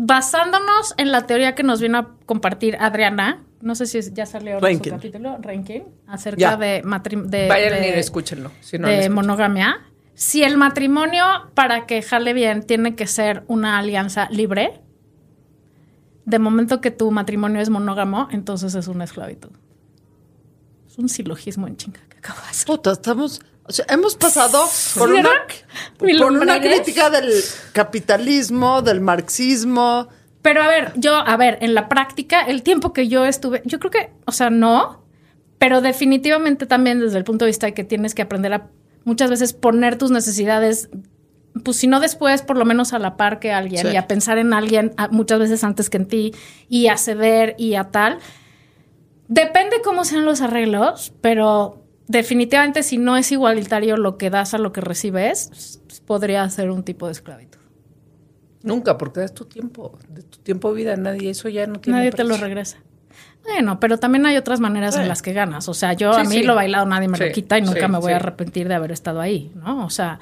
[SPEAKER 2] basándonos en la teoría que nos vino a compartir Adriana, no sé si ya salió
[SPEAKER 4] Rankin.
[SPEAKER 2] su capítulo, Rankin, acerca
[SPEAKER 4] Ya.
[SPEAKER 2] de, matri- de,
[SPEAKER 5] Vayan
[SPEAKER 2] de-
[SPEAKER 5] y escúchenlo. Si no
[SPEAKER 2] de monogamia. Si el matrimonio, para que jale bien, tiene que ser una alianza libre, de momento que tu matrimonio es monógamo, entonces es una esclavitud. Es un silogismo en chinga que acabo de hacer.
[SPEAKER 4] puta, estamos, o sea, hemos pasado por una, por una crítica del capitalismo, del marxismo,
[SPEAKER 2] Pero a ver, yo, a ver, en la práctica, el tiempo que yo estuve, yo creo que, o sea, no, pero definitivamente también desde el punto de vista de que tienes que aprender a muchas veces poner tus necesidades, pues si no después, por lo menos a la par que alguien
[SPEAKER 4] Sí.
[SPEAKER 2] y a pensar en alguien a- muchas veces antes que en ti y a ceder y a tal. Depende cómo sean los arreglos, pero definitivamente si no es igualitario lo que das a lo que recibes, podría ser un tipo de esclavitud.
[SPEAKER 5] Nunca, porque das tu tiempo, de tu tiempo vida, nadie, eso ya no tiene
[SPEAKER 2] Nadie te lo regresa. Bueno, pero también hay otras maneras en las que ganas. O sea, yo
[SPEAKER 5] Sí,
[SPEAKER 2] a mí
[SPEAKER 5] sí.
[SPEAKER 2] lo bailado nadie me
[SPEAKER 5] Sí,
[SPEAKER 2] lo quita y nunca me voy a arrepentir de haber estado ahí, ¿no? O sea,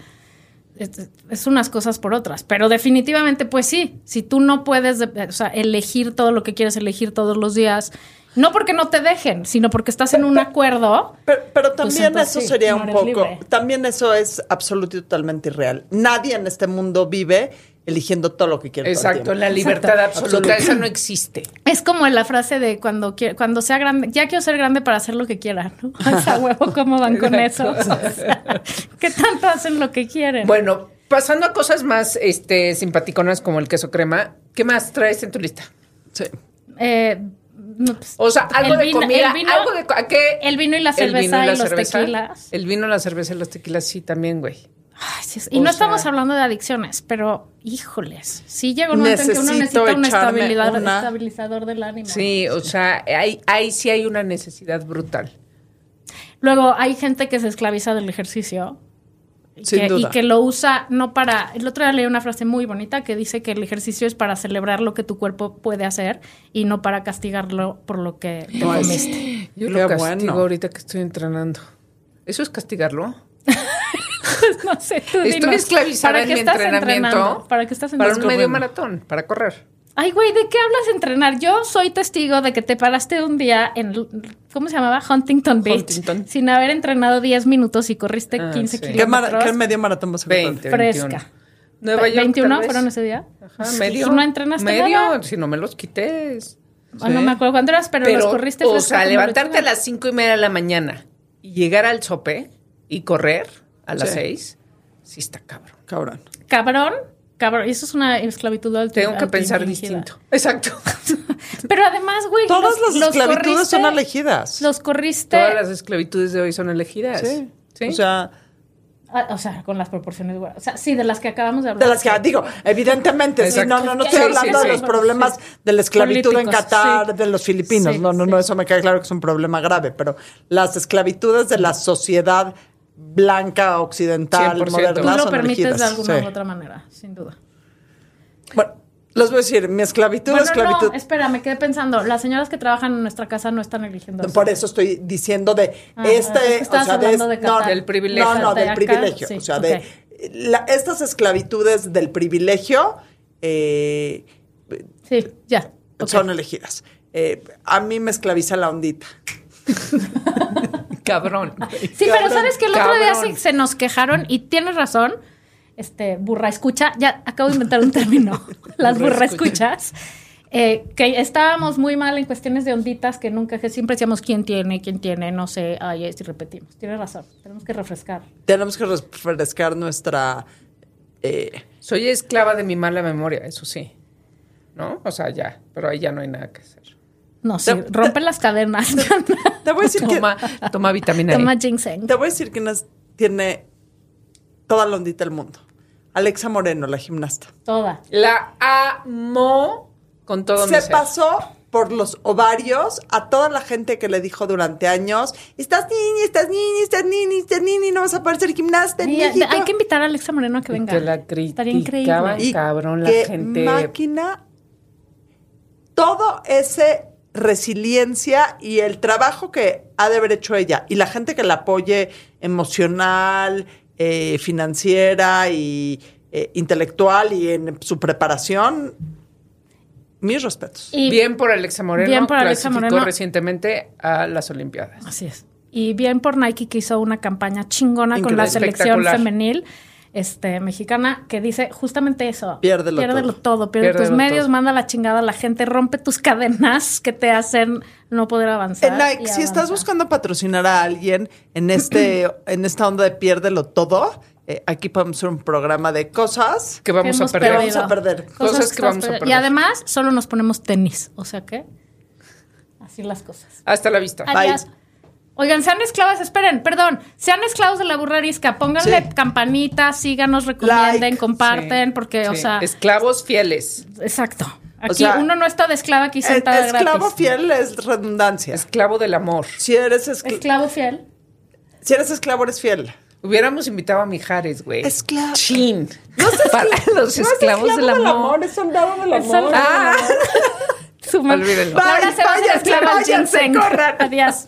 [SPEAKER 2] es, es unas cosas por otras. Pero definitivamente, pues sí, si tú no puedes, de- o sea, elegir todo lo que quieres elegir todos los días, no porque no te dejen, sino porque estás en un acuerdo.
[SPEAKER 4] Pero, pero
[SPEAKER 2] Pues
[SPEAKER 4] también
[SPEAKER 2] entonces
[SPEAKER 4] eso sería un poco,
[SPEAKER 2] libre.
[SPEAKER 4] también eso es absoluto y totalmente irreal. Nadie en este mundo vive eligiendo todo lo que el
[SPEAKER 5] Exacto, la libertad
[SPEAKER 2] Exacto.
[SPEAKER 5] absoluta, esa no existe.
[SPEAKER 2] Es como la frase de cuando quie- cuando sea grande, ya quiero ser grande para hacer lo que quiera, ¿no? <laughs> O sea, <laughs> huevo, ¿cómo van con eso? <laughs> O sea, ¿Qué tanto hacen lo que quieren?
[SPEAKER 5] Bueno, pasando a cosas más este, simpaticonas como el queso crema, ¿qué más traes en tu lista?
[SPEAKER 4] Sí.
[SPEAKER 2] Eh, no, pues,
[SPEAKER 5] O sea, algo
[SPEAKER 2] el
[SPEAKER 5] de comida,
[SPEAKER 2] el vino-
[SPEAKER 5] algo de... ¿a qué?
[SPEAKER 2] el vino y la
[SPEAKER 5] El
[SPEAKER 2] cerveza
[SPEAKER 5] vino
[SPEAKER 2] y,
[SPEAKER 5] la
[SPEAKER 2] los
[SPEAKER 5] cerveza.
[SPEAKER 2] tequilas.
[SPEAKER 5] El vino, la cerveza y los tequilas, sí, también, güey.
[SPEAKER 2] Ay, sí es- y
[SPEAKER 5] o
[SPEAKER 2] no
[SPEAKER 5] sea-
[SPEAKER 2] estamos hablando de adicciones, pero híjoles, sí llega un momento en que uno necesita un estabilidad-
[SPEAKER 4] una-
[SPEAKER 2] estabilizador del ánimo.
[SPEAKER 5] Sí, o sea, hay, ahí sí hay una necesidad brutal.
[SPEAKER 2] Luego hay gente que se esclaviza del ejercicio. y
[SPEAKER 4] Sin
[SPEAKER 2] que-
[SPEAKER 4] duda.
[SPEAKER 2] Y que lo usa no para... El otro día leí una frase muy bonita que dice que el ejercicio es para celebrar lo que tu cuerpo puede hacer y no para castigarlo por lo que te comiste.
[SPEAKER 5] Yo lo castigo
[SPEAKER 4] bueno.
[SPEAKER 5] ahorita que estoy entrenando. ¿Eso es castigarlo?
[SPEAKER 2] No sé, tú
[SPEAKER 5] Estoy
[SPEAKER 2] dinos,
[SPEAKER 5] esclavizada
[SPEAKER 2] ¿para
[SPEAKER 5] en
[SPEAKER 2] qué
[SPEAKER 5] mi
[SPEAKER 2] estás
[SPEAKER 5] entrenamiento.
[SPEAKER 2] entrenando? ¿Para qué estás
[SPEAKER 5] Para un
[SPEAKER 2] entrenando?
[SPEAKER 5] medio maratón, para correr.
[SPEAKER 2] Ay, güey, ¿de qué hablas de entrenar? Yo soy testigo de que te paraste un día en, ¿cómo se llamaba? Huntington Beach.
[SPEAKER 5] Huntington.
[SPEAKER 2] Sin haber entrenado 10 minutos y corriste
[SPEAKER 5] Ah,
[SPEAKER 2] 15
[SPEAKER 5] sí.
[SPEAKER 4] ¿Qué,
[SPEAKER 2] kilómetros.
[SPEAKER 4] qué medio maratón vas a correr?
[SPEAKER 5] 20,
[SPEAKER 2] Fresca.
[SPEAKER 5] 21. Nueva York,
[SPEAKER 2] 21
[SPEAKER 5] tal vez.
[SPEAKER 2] fueron ese día.
[SPEAKER 5] Ajá,
[SPEAKER 2] Sí,
[SPEAKER 5] medio.
[SPEAKER 2] ¿No entrenaste
[SPEAKER 5] Medio,
[SPEAKER 2] nada?
[SPEAKER 5] si no me los quites.
[SPEAKER 2] Ah, no me acuerdo cuándo eras, pero, los corriste
[SPEAKER 5] o sea, levantarte a las cinco y media de la mañana y llegar al sope y correr a las
[SPEAKER 4] Sí.
[SPEAKER 5] seis, sí está cabrón.
[SPEAKER 4] Cabrón.
[SPEAKER 2] Cabrón, cabrón. Y eso es una esclavitud alta.
[SPEAKER 5] Tengo que pensar distinto. Exacto. <laughs>
[SPEAKER 2] Pero además, güey,
[SPEAKER 4] Todas
[SPEAKER 2] los-
[SPEAKER 4] las
[SPEAKER 2] los
[SPEAKER 4] esclavitudes son elegidas.
[SPEAKER 2] Los corriste...
[SPEAKER 5] Todas las esclavitudes de hoy son elegidas.
[SPEAKER 4] Sí.
[SPEAKER 5] ¿Sí?
[SPEAKER 4] O sea,
[SPEAKER 2] Ah, O sea, con las proporciones, güey. O sea, sí, de las que acabamos de hablar.
[SPEAKER 4] de las que digo, evidentemente, sí, no, no, no estoy
[SPEAKER 2] sí,
[SPEAKER 4] hablando
[SPEAKER 2] sí,
[SPEAKER 4] de los problemas
[SPEAKER 2] Sí.
[SPEAKER 4] de la esclavitud en
[SPEAKER 2] Políticos,
[SPEAKER 4] Qatar,
[SPEAKER 2] sí.
[SPEAKER 4] de los filipinos.
[SPEAKER 2] Sí,
[SPEAKER 4] no, no,
[SPEAKER 2] sí.
[SPEAKER 4] no, eso me queda claro que es un problema grave, pero las esclavitudes de la sociedad blanca, occidental,
[SPEAKER 5] 100%.
[SPEAKER 2] Tú
[SPEAKER 4] moderna,
[SPEAKER 2] lo
[SPEAKER 4] son
[SPEAKER 2] permites de alguna
[SPEAKER 4] Sí.
[SPEAKER 2] u otra manera, sin duda.
[SPEAKER 4] Bueno, les voy a decir, mi esclavitud,
[SPEAKER 2] Bueno,
[SPEAKER 4] esclavitud.
[SPEAKER 2] no, espera, me quedé pensando. Las señoras que trabajan en nuestra casa no están eligiendo eso.
[SPEAKER 4] Por eso estoy diciendo de
[SPEAKER 2] Ah,
[SPEAKER 4] este,
[SPEAKER 2] es que estabas hablando de
[SPEAKER 4] no,
[SPEAKER 2] Qatar.
[SPEAKER 5] Del privilegio.
[SPEAKER 4] No, no,
[SPEAKER 2] De
[SPEAKER 4] del
[SPEAKER 2] acá,
[SPEAKER 4] privilegio.
[SPEAKER 2] sí,
[SPEAKER 4] o sea, de la- estas esclavitudes del privilegio eh,
[SPEAKER 2] Sí, ya.
[SPEAKER 4] son elegidas. Eh, a mí me esclaviza la ondita. <laughs>
[SPEAKER 5] Cabrón.
[SPEAKER 2] Sí, pero sabes que el otro día se, se nos quejaron y tienes razón. Este, burra escucha, ya acabo de inventar un término. <laughs> <laughs> Las
[SPEAKER 5] Burra
[SPEAKER 2] burra escuchas. eh, que estábamos muy mal en cuestiones de onditas que nunca, que siempre decíamos quién tiene, quién tiene, no sé, ay, es y repetimos. Tienes razón, tenemos que refrescar.
[SPEAKER 4] Tenemos que refrescar nuestra... eh,
[SPEAKER 5] Soy esclava de mi mala memoria, eso sí. ¿No? O sea, ya. Pero ahí ya no hay nada que hacer.
[SPEAKER 2] No, sí,
[SPEAKER 4] Te-
[SPEAKER 2] rompe las cadenas. <laughs>
[SPEAKER 4] te voy a decir que...
[SPEAKER 5] Toma, toma vitamina E.
[SPEAKER 2] Toma ginseng.
[SPEAKER 4] Te voy a decir que nos tiene toda la ondita del mundo. Alexa Moreno, la gimnasta.
[SPEAKER 2] Toda.
[SPEAKER 5] La amo con todo mi
[SPEAKER 4] Se
[SPEAKER 5] ser.
[SPEAKER 4] pasó por los ovarios a toda la gente que le dijo durante años, estás niña, estás niña, estás niña, estás niña, y no vas a poder ser gimnasta en
[SPEAKER 2] Y,
[SPEAKER 4] México.
[SPEAKER 2] hay que invitar a Alexa Moreno a que venga.
[SPEAKER 5] que la
[SPEAKER 2] Estaría increíble.
[SPEAKER 4] Y
[SPEAKER 5] cabrón, la
[SPEAKER 4] qué
[SPEAKER 5] gente-
[SPEAKER 4] máquina, todo ese resiliencia y el trabajo que ha de haber hecho ella y la gente que la apoye emocional, eh, financiera y eh, intelectual y en su preparación, mis respetos.
[SPEAKER 2] Y-
[SPEAKER 5] Bien por Alexa Moreno.
[SPEAKER 2] Bien por Alexa
[SPEAKER 5] clasificó
[SPEAKER 2] Moreno.
[SPEAKER 5] recientemente a las Olimpiadas.
[SPEAKER 2] Así es. Y bien por Nike que hizo una campaña chingona con la selección femenil este, mexicana que dice justamente eso.
[SPEAKER 4] Piérdelo
[SPEAKER 2] Piérdelo
[SPEAKER 4] todo.
[SPEAKER 2] todo. Pierde tus medios,
[SPEAKER 5] todo.
[SPEAKER 2] manda la chingada a la gente, rompe tus cadenas que te hacen no poder avanzar.
[SPEAKER 4] Si estás buscando patrocinar a alguien en este, <clears throat> en esta onda de piérdelo todo, eh, aquí podemos hacer un programa de cosas.
[SPEAKER 5] Que vamos
[SPEAKER 2] Que
[SPEAKER 5] a perder.
[SPEAKER 4] Vamos a perder.
[SPEAKER 5] Cosas que vamos a
[SPEAKER 2] perder-. Y además, solo nos ponemos tenis. O sea que, así las cosas.
[SPEAKER 5] Hasta la vista.
[SPEAKER 4] Bye.
[SPEAKER 2] Oigan, sean esclavas, esperen, perdón, sean esclavos de la burrarisca, pónganle
[SPEAKER 4] Sí.
[SPEAKER 2] campanita, síganos, recomienden,
[SPEAKER 4] Like.
[SPEAKER 2] comparten,
[SPEAKER 5] Sí,
[SPEAKER 2] porque, o sea,
[SPEAKER 5] Esclavos fieles.
[SPEAKER 2] exacto. Aquí
[SPEAKER 4] sea,
[SPEAKER 2] uno no está de esclava aquí
[SPEAKER 4] Eh,
[SPEAKER 2] sentada
[SPEAKER 4] esclavo
[SPEAKER 2] gratis.
[SPEAKER 4] fiel es redundancia.
[SPEAKER 5] Esclavo del amor.
[SPEAKER 4] Si eres, escl-
[SPEAKER 2] Esclavo fiel.
[SPEAKER 4] si eres esclavo, eres fiel.
[SPEAKER 5] Hubiéramos invitado a Mijares, güey.
[SPEAKER 4] Esclavo.
[SPEAKER 5] Chin. Para los esclavos del amor.
[SPEAKER 4] es soldado del
[SPEAKER 2] Es soldado.
[SPEAKER 5] Ah. Olvídenlo.
[SPEAKER 2] Laura
[SPEAKER 4] Bye,
[SPEAKER 2] se va a esclava del
[SPEAKER 4] váyanse,
[SPEAKER 2] ginseng.
[SPEAKER 4] corran.
[SPEAKER 2] Adiós.